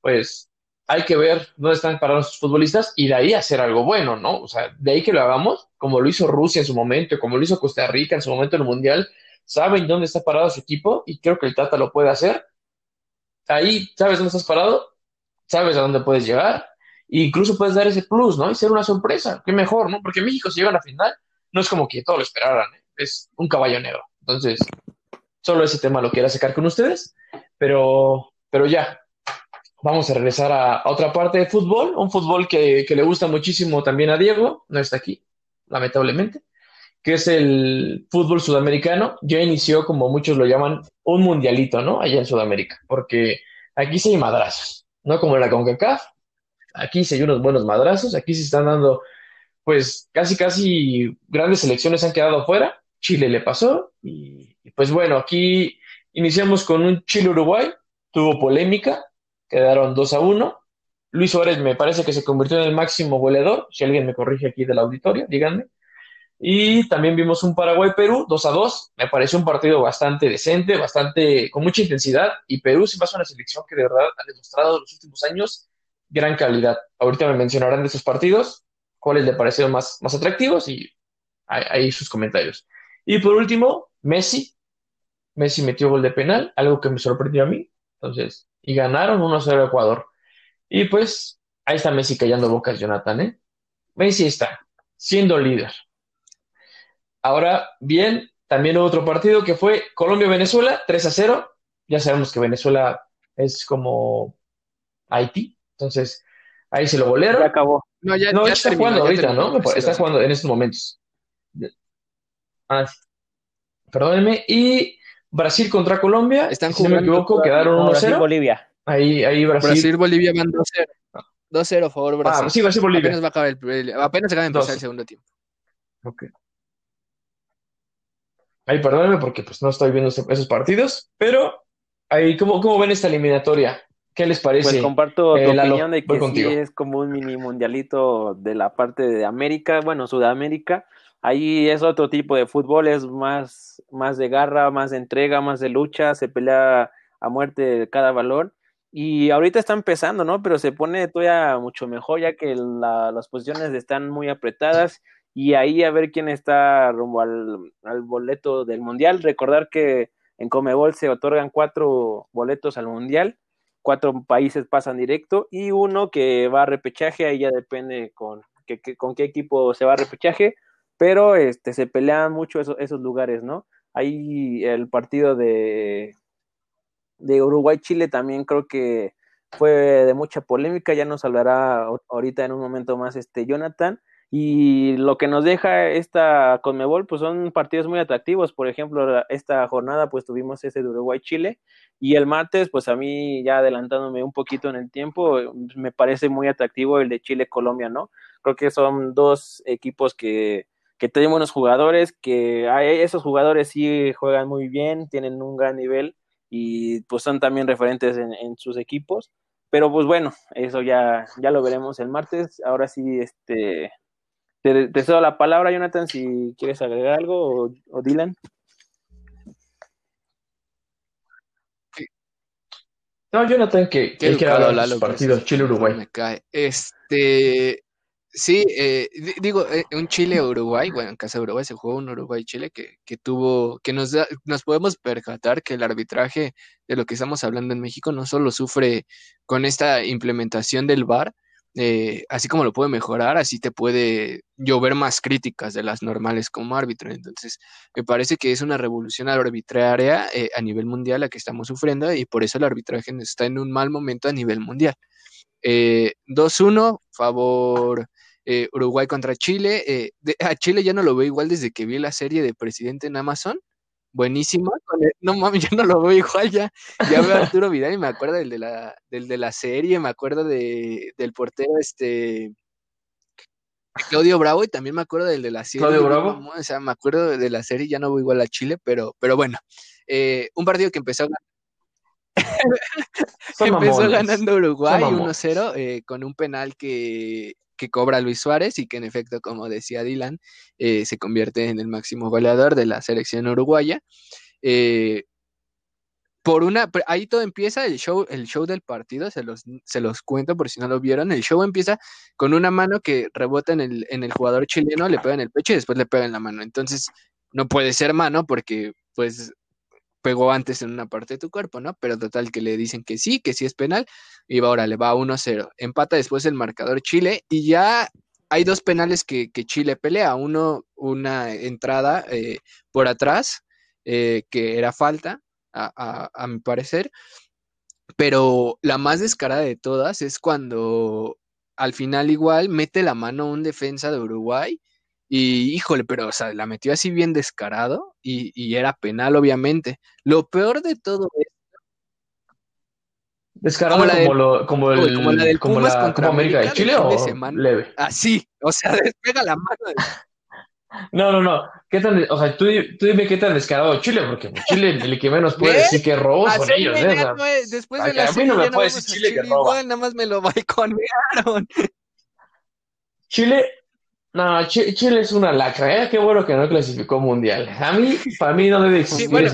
pues hay que ver dónde están parados sus futbolistas y de ahí hacer algo bueno, ¿no? O sea, de ahí que lo hagamos, como lo hizo Rusia en su momento, como lo hizo Costa Rica en su momento en el Mundial, saben dónde está parado su equipo y creo que el Tata lo puede hacer. Ahí sabes dónde estás parado, sabes a dónde puedes llegar, e incluso puedes dar ese plus, ¿no? Y ser una sorpresa, qué mejor, ¿no? Porque México si llega a la final, no es como que todo lo esperaran, ¿eh? Es un caballo negro. Entonces, solo ese tema lo quiero sacar con ustedes, pero, pero ya, vamos a regresar a, a otra parte de fútbol, un fútbol que, que le gusta muchísimo también a Diego, no está aquí, lamentablemente, que es el fútbol sudamericano. Ya inició, como muchos lo llaman, un mundialito, ¿no? Allá en Sudamérica, porque aquí sí hay madrazos, no como en la CONCACAF, aquí sí hay unos buenos madrazos, aquí se están dando, pues casi, casi grandes selecciones han quedado fuera, Chile le pasó, y, pues bueno, aquí iniciamos con un Chile-Uruguay, tuvo polémica, quedaron 2 a uno Luis Suárez me parece que se convirtió en el máximo goleador, si alguien me corrige aquí del auditorio, díganme. Y también vimos un Paraguay-Perú, 2 a 2. Me pareció un partido bastante decente, bastante con mucha intensidad. Y Perú se pasa una selección que de verdad ha demostrado en los últimos años gran calidad. Ahorita me mencionarán de esos partidos, cuáles le parecieron más, más atractivos y ahí, sus comentarios. Y por último, Messi. Messi metió gol de penal, algo que me sorprendió a mí. Entonces, y ganaron 1-0 a Ecuador. Y pues, ahí está Messi callando bocas, Jonathan, ¿eh? Messi está siendo líder. Ahora, bien, también otro partido que fue Colombia-Venezuela, 3 a 0. Ya sabemos que Venezuela es como Haití, entonces ahí se lo Ya golearon. acabó. No, ya, No, ya está terminó, jugando ya ahorita, terminó. ¿no? Está jugando en estos momentos. Ah, perdónenme. Y Brasil contra Colombia, Están si no me equivoco, quedaron No, 1-0. Brasil-Bolivia. Ahí, ahí Brasil. Brasil-Bolivia van 2-0. 2-0 a favor Brasil. Ah, sí, Brasil-Bolivia. Apenas va a acabar el, el- apenas acaba de empezar el segundo tiempo. Ok. Ahí perdónenme porque pues no estoy viendo esos partidos, pero ahí, ¿cómo, cómo ven esta eliminatoria? ¿Qué les parece? Pues comparto Eh, tu Lalo, opinión de que sí es como un mini mundialito de la parte de América, bueno, Sudamérica. Ahí es otro tipo de fútbol, es más, más de garra, más de entrega, más de lucha, se pelea a muerte cada valor. Y ahorita está empezando, ¿no? Pero se pone todavía mucho mejor ya que la- las posiciones están muy apretadas y ahí a ver quién está rumbo al, al boleto del mundial. Recordar que en Comebol se otorgan cuatro boletos al mundial cuatro países pasan directo y uno que va a repechaje, ahí ya depende con, que, con qué equipo se va a repechaje, pero este, se pelean mucho esos, esos lugares, ¿no? Ahí el partido de, de Uruguay-Chile también creo que fue de mucha polémica, ya nos hablará ahorita en un momento más este Jonathan. Y lo que nos deja esta Conmebol, pues son partidos muy atractivos. Por ejemplo, esta jornada, pues tuvimos ese de Uruguay-Chile. Y el martes, pues a mí, ya adelantándome un poquito en el tiempo, me parece muy atractivo el de Chile-Colombia, ¿no? Creo que son dos equipos que, que tienen buenos jugadores, que hay, esos jugadores sí juegan muy bien, tienen un gran nivel y pues son también referentes en, en sus equipos. Pero pues bueno, eso ya, ya lo veremos el martes. Ahora sí, este, te, te cedo la palabra, Jonathan, si quieres agregar algo, o, o Dylan. No, Jonathan, que, que educado, era Lalo, los partidos. Chile-Uruguay. Me cae. Este, sí, eh, di- digo, eh, un Chile-Uruguay, bueno, en casa de Uruguay se jugó un Uruguay-Chile que, que tuvo, que nos da, nos podemos percatar que el arbitraje de lo que estamos hablando en México no solo sufre con esta implementación del VAR, eh, así como lo puede mejorar, así te puede llover más críticas de las normales como árbitro. Entonces, me parece que es una revolución arbitraria eh, a nivel mundial la que estamos sufriendo y por eso el arbitraje está en un mal momento a nivel mundial. 2-1, eh, favor Uruguay contra Chile. a Chile ya no lo veo igual desde que vi la serie de Presidente en Amazon buenísima. no mames, yo no lo veo igual ya. Ya veo a Arturo Vidal y me acuerdo del de la, del de la serie, me acuerdo de, del portero este Claudio Bravo y también me acuerdo del de la serie. Claudio Bravo. O sea, me acuerdo de la serie, ya no voy igual a Chile, pero, pero bueno. Eh, un partido que empezó empezó ganando Uruguay 1-0 eh, con un penal que que cobra Luis Suárez y que en efecto, como decía Dylan, eh, se convierte en el máximo goleador de la selección uruguaya. Eh, por una, ahí todo empieza el show, el show del partido, se los, se los cuento por si no lo vieron. El show empieza con una mano que rebota en el, en el jugador chileno, le pega en el pecho y después le pega en la mano. Entonces, no puede ser mano porque pues pegó antes en una parte de tu cuerpo, ¿no? Pero total que le dicen que sí, que sí es penal, y ahora le va 1-0. Empata después el marcador Chile, y ya hay dos penales que, Chile pelea. Uno, una entrada eh, por atrás, eh, que era falta, a, a mi parecer, pero la más descarada de todas es cuando al final igual mete la mano un defensa de Uruguay y híjole, pero o sea, la metió así bien descarado y, era penal, obviamente. Lo peor de todo es. Descarado como, lo, como, el, como la del como la, contra América, de Chile o leve. Así, o sea, despega la mano. No, no, no. ¿Qué tan, o sea, tú, tú, dime qué tan descarado Chile, porque Chile el que menos puede decir que robó son ellos, ¿eh? después de la a mí no me puede decir Chile, que roba. nada más me lo balconearon. Chile no, Chile es una lacra, ¿eh? Qué bueno que no clasificó mundial. A mí, para mí no debe existir en,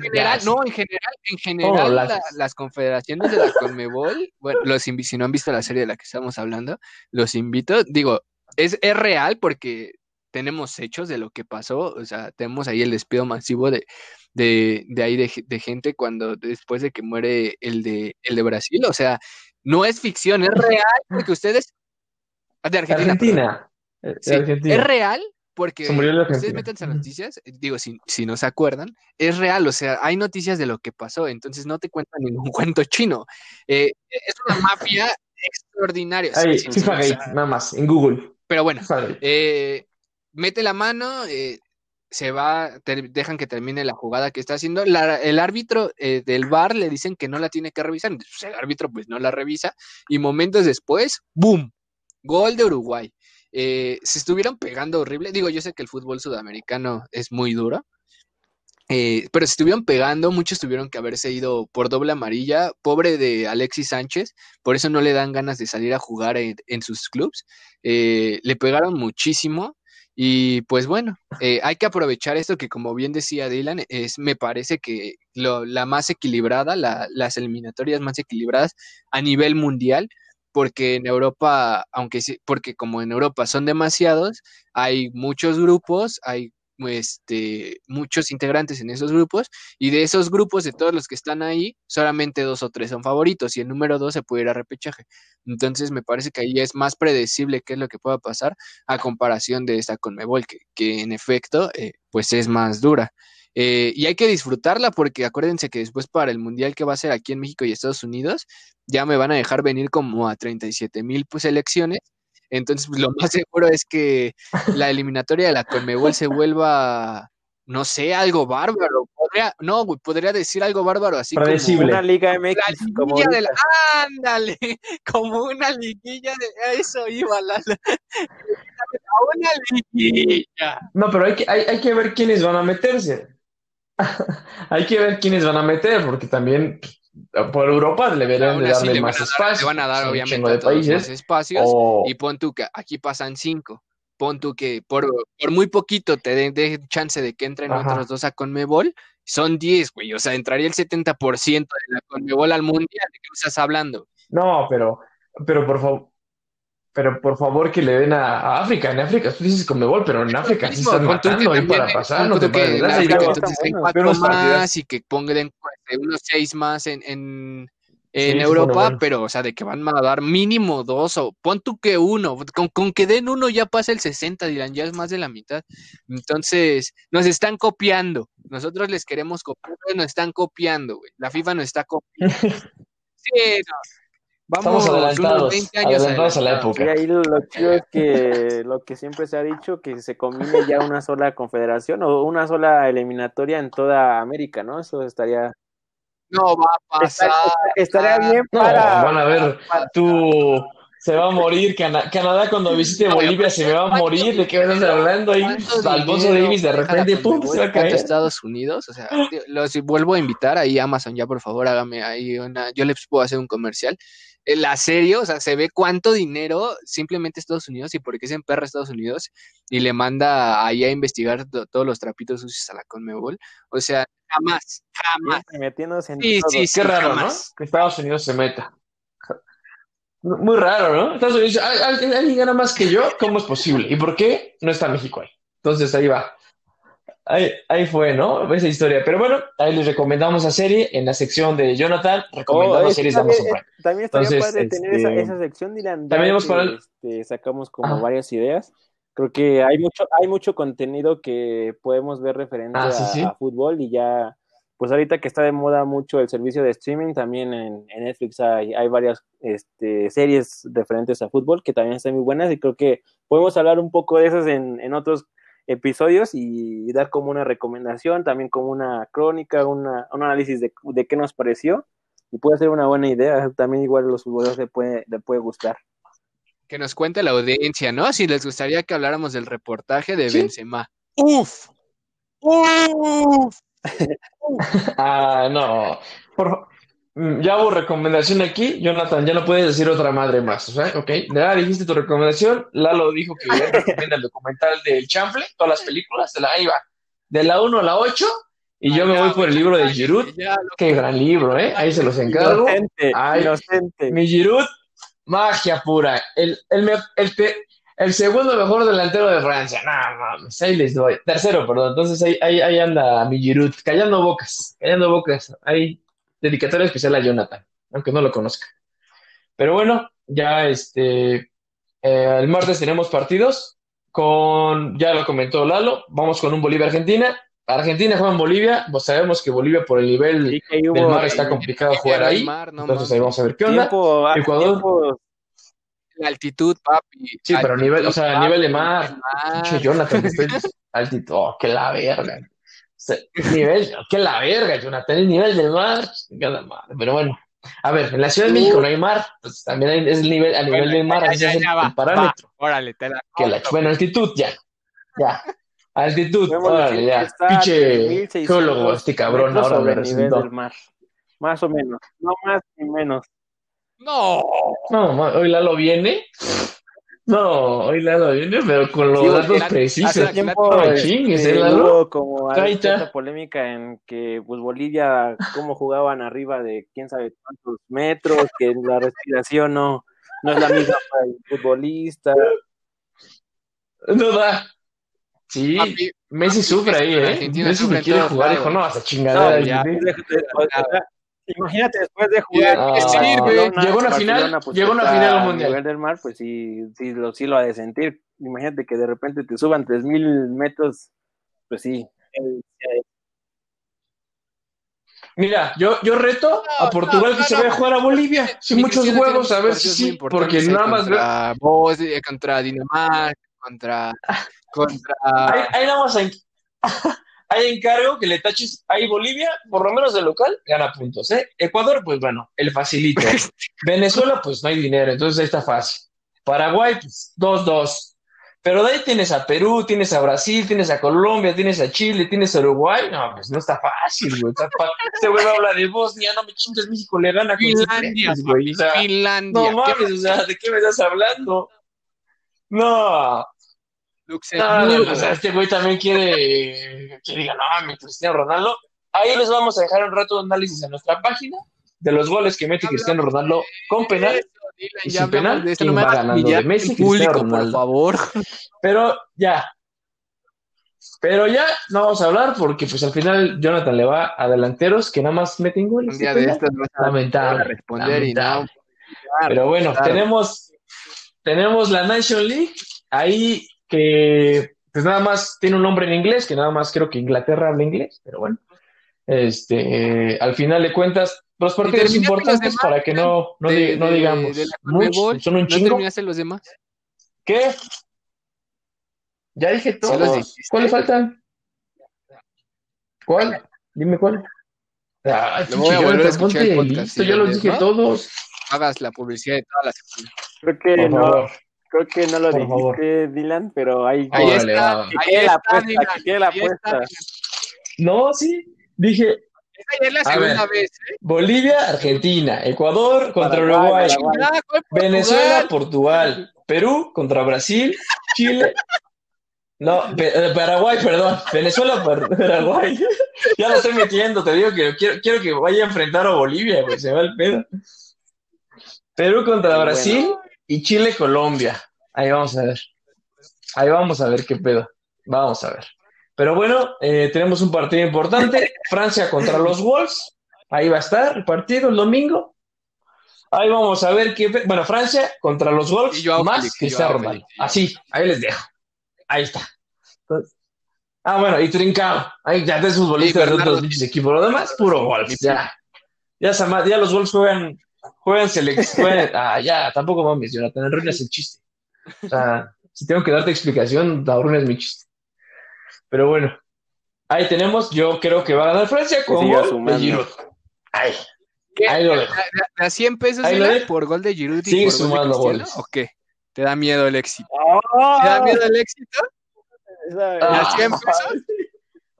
general, no, en general, en general las confederaciones de la Conmebol, bueno, los si no han visto la serie de la que estamos hablando, los invito, digo, es, es real porque tenemos hechos de lo que pasó, o sea, tenemos ahí el despido masivo de, de, de ahí de, de, gente cuando después de que muere el de, el de Brasil, o sea, no es ficción, es real, porque ustedes... De Argentina. Argentina. Eh, es real porque ustedes meten las noticias, eh, digo, si, si, no se acuerdan, es real, o sea, hay noticias de lo que pasó, entonces no te cuentan ningún cuento chino. Eh, es una mafia extraordinaria. Ahí, nada más, en Google. Pero bueno, mete la mano, se va, dejan que termine la jugada que está haciendo. el árbitro del bar le dicen que no la tiene que revisar, entonces el árbitro pues no la revisa y momentos después, ¡boom! Gol de Uruguay. Eh, se estuvieron pegando horrible. Digo, yo sé que el fútbol sudamericano es muy duro, eh, pero se estuvieron pegando, muchos tuvieron que haberse ido por doble amarilla. Pobre de Alexis Sánchez, por eso no le dan ganas de salir a jugar en, sus clubs. Eh, le pegaron muchísimo. Y pues bueno, hay que aprovechar esto que como bien decía Dylan, es, me parece que la más equilibrada, las eliminatorias más equilibradas a nivel mundial, porque en Europa, aunque sí, porque como en Europa son demasiados, hay muchos grupos, hay este, muchos integrantes en esos grupos y de esos grupos, de todos los que están ahí, solamente dos o tres son favoritos y el número dos se puede ir a repechaje. Entonces me parece que ahí es más predecible qué es lo que pueda pasar a comparación de esta con Mebol, que, que en efecto eh, pues es más dura. Eh, y hay que disfrutarla porque acuérdense que después para el Mundial que va a ser aquí en México y Estados Unidos, ya me van a dejar venir como a 37 mil pues, elecciones. Entonces, pues, lo más seguro es que la eliminatoria de la Conmebol se vuelva, no sé, algo bárbaro. Podría, no, podría decir algo bárbaro así como una Liga MX. como ándale, como una liguilla de eso iba la, una liguilla. No, pero hay que, hay, hay que ver quiénes van a meterse. hay que ver quiénes van a meter, porque también por Europa le deberían de darle más espacio. Le van a dar, obviamente, de países, más espacios. Y pon tú que aquí pasan cinco. Pon tú que por, por muy poquito te den chance de que entren otros dos a Conmebol. Son 10, güey. O sea, entraría el 70% de la Conmebol al Mundial. ¿De qué estás hablando? No, pero, pero por favor, pero por favor que le den a, África. En África, tú dices Conmebol, pero en África sí están matando ahí para pasar. No te puedes entonces cuatro más y que pongan unos seis más en, en, en sí, Europa, bueno, bueno. pero, o sea, de que van a dar mínimo dos o pon tú que uno, con, con que den uno ya pasa el 60, dirán, ya es más de la mitad. Entonces, nos están copiando. Nosotros les queremos copiar, pero nos están copiando, güey. La FIFA nos está copiando. Sí, no. Vamos Estamos adelantados, 20 años adelantados a la época. Y ahí lo, lo chido es que lo que siempre se ha dicho, que se combine ya una sola confederación o una sola eliminatoria en toda América, ¿no? Eso estaría, No va a pasar. estaría, estaría bien No, para... van a ver, tú se va a morir. Cana- Canadá cuando visite Bolivia se me va a morir. ¿De qué estás hablando ahí? ¿Cuánto Alfonso Davis de repente, pum, se va a ¿Cuánto caer. Estados Unidos, o sea, los vuelvo a invitar ahí a Amazon ya, por favor, hágame ahí una, yo les puedo hacer un comercial. La serie, o sea, se ve cuánto dinero simplemente Estados Unidos y por qué se emperra Estados Unidos y le manda ahí a investigar to- todos los trapitos sucios a la Conmebol. O sea, jamás, jamás. metiéndose en Sí, todo. sí, sí, Qué raro, ¿no? Que Estados Unidos se meta. Muy raro, ¿no? Estados Unidos, "Ay, ay, alguien gana más que yo, ¿cómo es posible? ¿Y por qué no está México ahí? Entonces ahí va. Ahí, ahí fue, ¿no? Esa historia. Pero bueno, ahí les recomendamos la serie en la sección de Jonathan. Oh, Recomendamos es- series de también, Amazon Prime. también estaría Entonces, padre tener esa, este, esa sección, Dylan. también que, para este, sacamos como Ajá. varias ideas. Creo que hay mucho, hay mucho contenido que podemos ver referente Ah, sí, a, sí. a fútbol y ya, pues ahorita que está de moda mucho el servicio de streaming, también en, en Netflix hay, hay varias este, series referentes a fútbol que también están muy buenas y creo que podemos hablar un poco de esas en, en otros episodios y dar como una recomendación, también como una crónica, una, un análisis de, de qué nos pareció y puede ser una buena idea. También igual a los futboleros le puede, le puede gustar. Que nos cuente la audiencia, ¿no? Si les gustaría que habláramos del reportaje de Sí. Benzema. ¡Uf! ¡Uf! Ah, no. Por Ya hubo recomendación aquí, Jonathan, ya no puedes decir otra madre más, o sea, ok, ya dijiste tu recomendación, Lalo dijo que él recomienda el documental del Chanfle, todas las películas, de la, ahí va, de la 1 a la 8, y yo me voy por el libro de Giroud, Ya, lo- qué gran libro, ¿eh? Ahí se los encargo. Inocente, Ay. inocente. Mi Giroud, magia pura, el, el, me- el, te- el segundo mejor delantero de Francia, no mames, ahí les doy, tercero, perdón, entonces ahí, ahí, ahí anda mi Giroud, callando bocas, callando bocas, ahí, dedicatoria especial a Jonathan, aunque no lo conozca. Pero bueno, ya este, eh, el martes tenemos partidos con, ya lo comentó Lalo, vamos con un Bolivia-Argentina. Argentina juega en Bolivia, pues sabemos que Bolivia por el nivel Sí, del mar está complicado jugar ahí, Mar, no entonces ahí vamos a ver qué onda. tiempo, hace Ecuador. tiempo- La altitud, papi. Sí, pero a nivel, o sea, a nivel de mar. Pinche Jonathan, altito, oh, que la verga. Sea, nivel, que la verga, Jonathan, el nivel del mar. Pero bueno, a ver, en la Ciudad de México no hay mar, pues también hay- es el nivel, a nivel Bueno, del mar, ya, ya, es el, ya va, el parámetro. va, órale, te la Que la, compro. bueno, altitud, ya, ya. Altitud, órale, ya. Pinche 3,600 geólogo, este cabrón ahora me resultó. del mar. Más o menos, no más ni menos. No. No, hoy Lalo viene. No, hoy Lalo viene, pero con los Sí, datos la- precisos. hace tiempo No chingues, ¿eh, Lalo? hubo como cierta polémica en que pues Bolivia cómo jugaban arriba de quién sabe cuántos metros, que la respiración no, no es la misma para el futbolista. No da. Sí, Papi, Messi sufre ahí, ¿eh? Messi sufre me quiere jugar, dijo, no, hasta No, chingadera. ya. ¿Sí? imagínate después de jugar Ah, sirve. llegó una final, pues, llegó una final a mundial. nivel del mar, pues sí, sí lo, sí lo ha de sentir. Imagínate que de repente te suban 3000 metros, pues sí. eh, Mira, yo, yo reto a No, Portugal no, que se vaya a jugar a Bolivia, sin muchos huevos, a ver si sí, porque nada más contra Bosnia, contra Dinamarca, contra contra Ahí, ahí nada más en- ahí encargo que le taches ahí Bolivia, por lo menos de local, gana puntos, ¿eh? Ecuador, pues bueno, el facilito. Venezuela, pues no hay dinero, entonces ahí está fácil. Paraguay, pues 2-2. Pero de ahí tienes a Perú, tienes a Brasil, tienes a Colombia, tienes a Chile, tienes a Uruguay. No, pues no está fácil, güey. Está Este güey habla de Bosnia, no me chingues, México le gana con Finlandia, güey. O sea, Finlandia. no ¿Qué mames, o sea, ¿de qué me estás hablando? No, Luxemburgo. no, no, o sea, este güey también quiere que diga, no, mi Cristiano Ronaldo. Ahí les vamos a dejar un rato de análisis en nuestra página de los goles que mete Cristiano Ronaldo con penal. Y sin penal, hablamos de esto, ¿quién no va ganando? ¿De Messi, público, Cristiano por Ronaldo? favor. Pero ya, Pero ya no vamos a hablar porque pues al final Jonathan le va a delanteros que nada más meten goles. Un día de vas a Lamentable. responder y no. Pero bueno, claro. tenemos, tenemos la Nation League ahí que pues nada más tiene un nombre en inglés, que nada más creo que Inglaterra habla inglés, pero bueno. Este, al final de cuentas, los partidos importantes demás, para que no, no, de- di- no de- digamos de son un ¿No chingo. terminaste los demás? ¿Qué? Ya dije Sí los todos. dijiste. ¿Cuál le faltan? ¿Cuál? Dime cuál. Ay, Lo voy a volver a escuchar el ponte podcast, listo, si ya los dije ¿no? todos. Hagas la publicidad de toda la semana. Creo que Por no, favor. Creo que no lo Por dijiste, favor. Dylan, pero ahí, Ahí Órale, está, ahí quede la está, apuesta, Dylan, quede la ahí apuesta. No, sí. Dije Esta ya es la segunda ver. vez, ¿eh? Bolivia, Argentina, Ecuador contra Paraguay, Uruguay, Paraguay. Ah, ¿cuál Venezuela, Portugal? Perú contra Brasil, Chile. No, eh, Paraguay, perdón. Venezuela, Par- Paraguay. Ya lo estoy metiendo, te digo que quiero, quiero que vaya a enfrentar a Bolivia, güey, se va el pedo. Perú contra Bueno. Y Chile, Colombia. Ahí vamos a ver. Ahí vamos a ver qué pedo. Vamos a ver. Pero bueno, eh, tenemos un partido importante. Francia contra los Wolves. Ahí va a estar el partido el domingo. Ahí vamos a ver qué. Bueno, Francia contra los Wolves Y Joao más Félix, Cristiano Ronaldo. Así, ahí les dejo. Ahí está. Entonces- ah, bueno, y Trincao. Ahí ya de futbolistas de otros equipos. Lo demás, puro Wolves. Ya. Ya los Wolves juegan, juegan selección. Ah, ya, tampoco mames, Jonathan. Arruinas el chiste. O sea, si tengo que darte explicación, arruinas mi chiste. Pero bueno, ahí tenemos. Yo creo que va a ganar Francia con gol de. Giroud. Ahí lo dejo. ¿De, de a 100 pesos por gol de Giroud y Sigue por gol de sumando Cristiano? goles. ¿O qué? ¿Te da miedo el éxito? ¡Oh! ¿Te da miedo el éxito? Esa- ¿De a Ah. 100 pesos?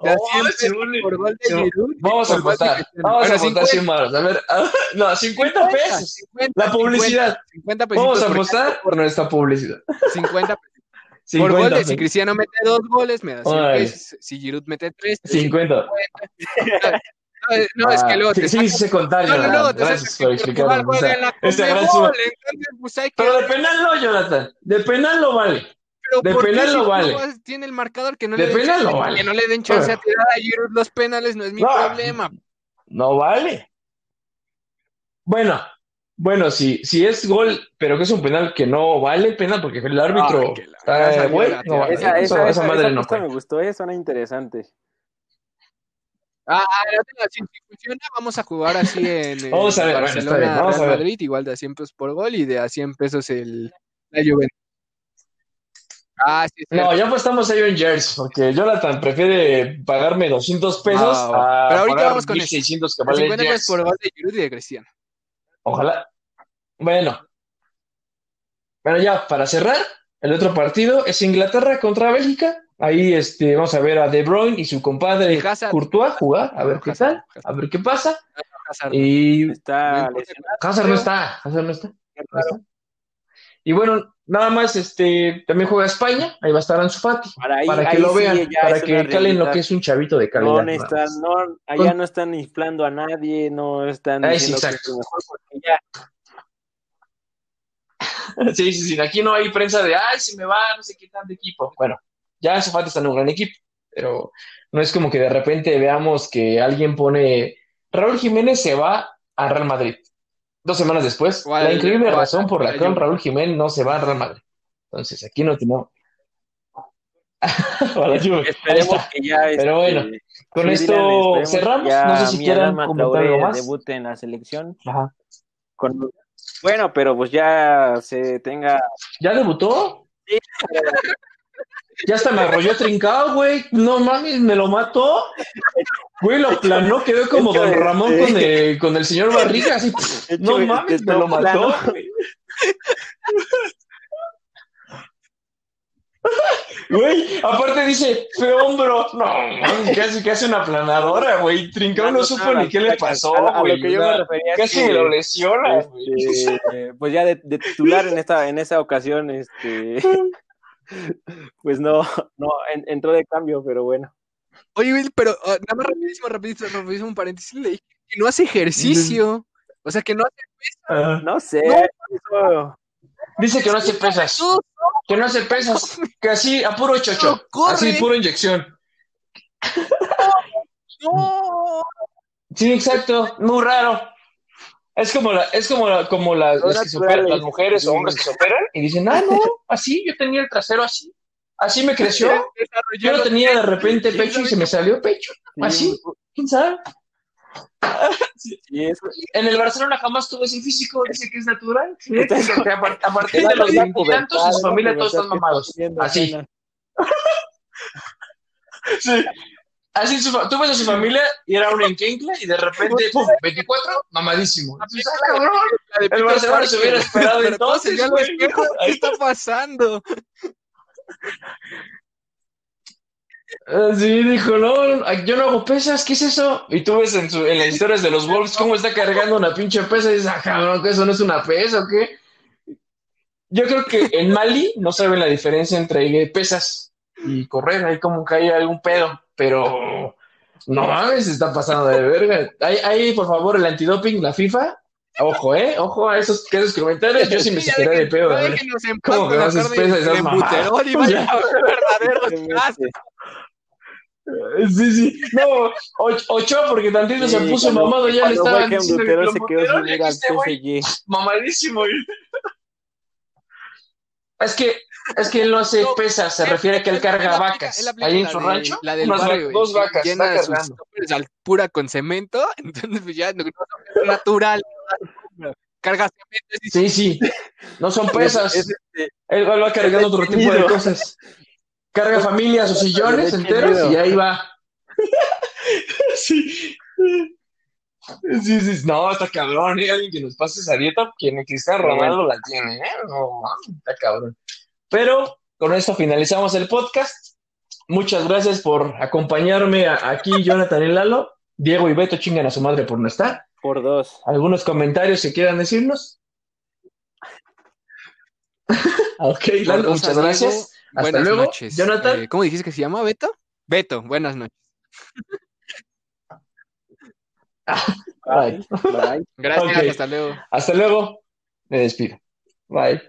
¿De a 100 Oh, por gol de. Giroud? Vamos a apostar. Vamos a apostar 100 varos. A ver, a no, 50 pesos. 50, La publicidad. 50 pesitos Vamos a apostar por nuestra publicidad. 50 por 50 gol de, si. Cristiano mete dos goles, me da 100 Órale. pesos. Si Giroud mete tres, 50. No, es que Ah, luego te sí, sí, sé contar, no, Gracias por gran suma. entonces pues hay que Pero de penal no, Jonathan. De penal no vale. Pero De ¿por qué penal si no vale. tiene el marcador que no De le den penal chance, no vale. que no le den chance a Bueno. tirar a Giroud los penales no es mi No. problema. No vale. Bueno, bueno, si, si es gol, pero que es un penal que no vale penal porque el árbitro Ay, la- está no. Esa, esa, esa madre esa no me gustó, eh, suena interesante. Ah, otra, si funciona, vamos a jugar así en Vamos a ver, bueno, Barcelona, bien, vamos a Real ver. Madrid, igual de a 100 pesos por gol y de a 100 pesos el la Juventus. Ah, sí, No, ya apostamos a Avengers, porque Jonathan prefiere pagarme 200 pesos Ah, a Pero ahorita pagar vamos con 1600 que vale 50 pesos Jers. por gol de Giroud y de Cristiano. Ojalá. Bueno. Bueno, ya, para cerrar, el otro partido es Inglaterra contra Bélgica. Ahí este, vamos a ver a De Bruyne y su compadre Hazard. Courtois jugar, a ver qué tal, a ver qué pasa. Hazard. Y Está No, lesionado. Hazard no está, Hazard no está. Y bueno, nada más, este, también juega España, ahí va a estar Ansu Fati, Para, ahí, para que ahí lo vean, para que calen lo que es un chavito de calidad. No allá no están inflando a nadie, no están diciendo que es exacto. lo mejor porque ya Sí, sí, sí. Aquí no hay prensa de, ay, se me va, no sé qué tanto equipo. Bueno, ya Ansu Fati está en un gran equipo, pero no es como que de repente veamos que alguien pone, Raúl Jiménez se va a Real Madrid. Dos semanas después, la increíble razón por la cual. Raúl Jiménez no se va a Real Madrid. Entonces, aquí no tenemos. O a la Juve. Ahí esperemos que ya Pero este, bueno, Con sí, esto cerramos. ya No sé si quieran comentar algo más. debute en la selección. Ajá. Con- Bueno, pero pues ya se tenga ¿Ya debutó? Ya hasta me arrolló trincado, güey. No mames, me lo mató. Güey, lo planó, quedó como Don Ramón con el, con el señor Barriga. Así, no mames, me lo mató. güey. Güey, aparte dice, fue hombro. No, mames, casi, casi una planadora, güey. Trincado no No, supo no, ni qué le pasó, a, a lo güey. que yo O sea, me refería es Casi que, me lo lesiona, güey. este, pues ya de, de titular en esta en esa ocasión este pues no no en- entró de cambio pero bueno Oye, Will, pero ah, nada más rapidísimo, rapidísimo, rapidísimo, un paréntesis. Le dije que no hace ejercicio. O sea, que no hace. Ah. no sé No. Dice que no hace pesas. Que no hace pesas. Que así, a puro chocho. Así, puro inyección. no. Sí, exacto. Muy raro. Es como la, es como la, como las, que se operan, las mujeres o hombres que se operan y dicen, ah, no, así, yo tenía el trasero así. Así me creció. Yo no tenía de repente pecho y se me salió pecho. Sí, Así, quién sabe. En el Barcelona jamás tuvo ese físico, dice que es natural. A par- a partir de los pubertad, su familia todos están mamados. Así. Sí. Así su, tú ves a su familia y era un enquencla y de repente, pum, 24, mamadísimo. Ah, cabrón, La de El Barcelona se hubiera esperado entonces, espejo. ¿Qué está pasando? Ah, Sí, dijo, no, yo no hago pesas, ¿qué es eso? Y tú ves en, su, en las historias de los Wolves cómo está cargando una pinche pesa y dices, ah, cabrón, que eso no es una pesa o qué. Yo creo que en Mali no saben la diferencia entre pesas y correr, ahí como que hay algún pedo, pero no mames, se está pasando de verga. Ahí, ahí, por favor, el antidoping, la FIFA, ojo, eh, ojo a esos, que esos comentarios, yo sí me Ya sacaría de pedo. a ¿Cómo que la no haces carne pesas de esas mamadas? Y O vaya sea, a ver verdaderos. Sí, sí. No, Och- Ochoa porque tantito se Sí, puso cuando- mamado, ya le estaban diciendo que se quedó sin este güey PSG. mamadísimo. y- Es que, es que él no hace No, pesas, se Él- refiere a que él él carga aplica- vacas. aplica Ahí en la su de- rancho, La del unas barrio, va- dos vacas, llena está sus cargando. toppers al pura con cemento, entonces pues ya no, no son natural. Carga cemento Sí, sí. No son pesas. Es- es- Él va cargando otro tipo de cosas. Carga familias o sillones enteros y ahí va. Sí. Sí, sí, no, está cabrón, ¿eh? Alguien que nos pase esa dieta, quien Cristiano Ronaldo la tiene, ¿eh? No, mames, está cabrón. Pero con esto finalizamos el podcast. Muchas gracias por acompañarme a- aquí, Jonathan y Lalo. Diego y Beto chingan a su madre por no estar. Por dos. ¿Algunos comentarios que quieran decirnos? ok, Lalo, dos muchas gracias. Diego, Hasta buenas luego. noches. Jonathan. Eh, ¿Cómo dijiste que se llama Beto? Beto, buenas noches. Bye. Bye. Gracias, hasta luego. Hasta luego. Me despido. Bye.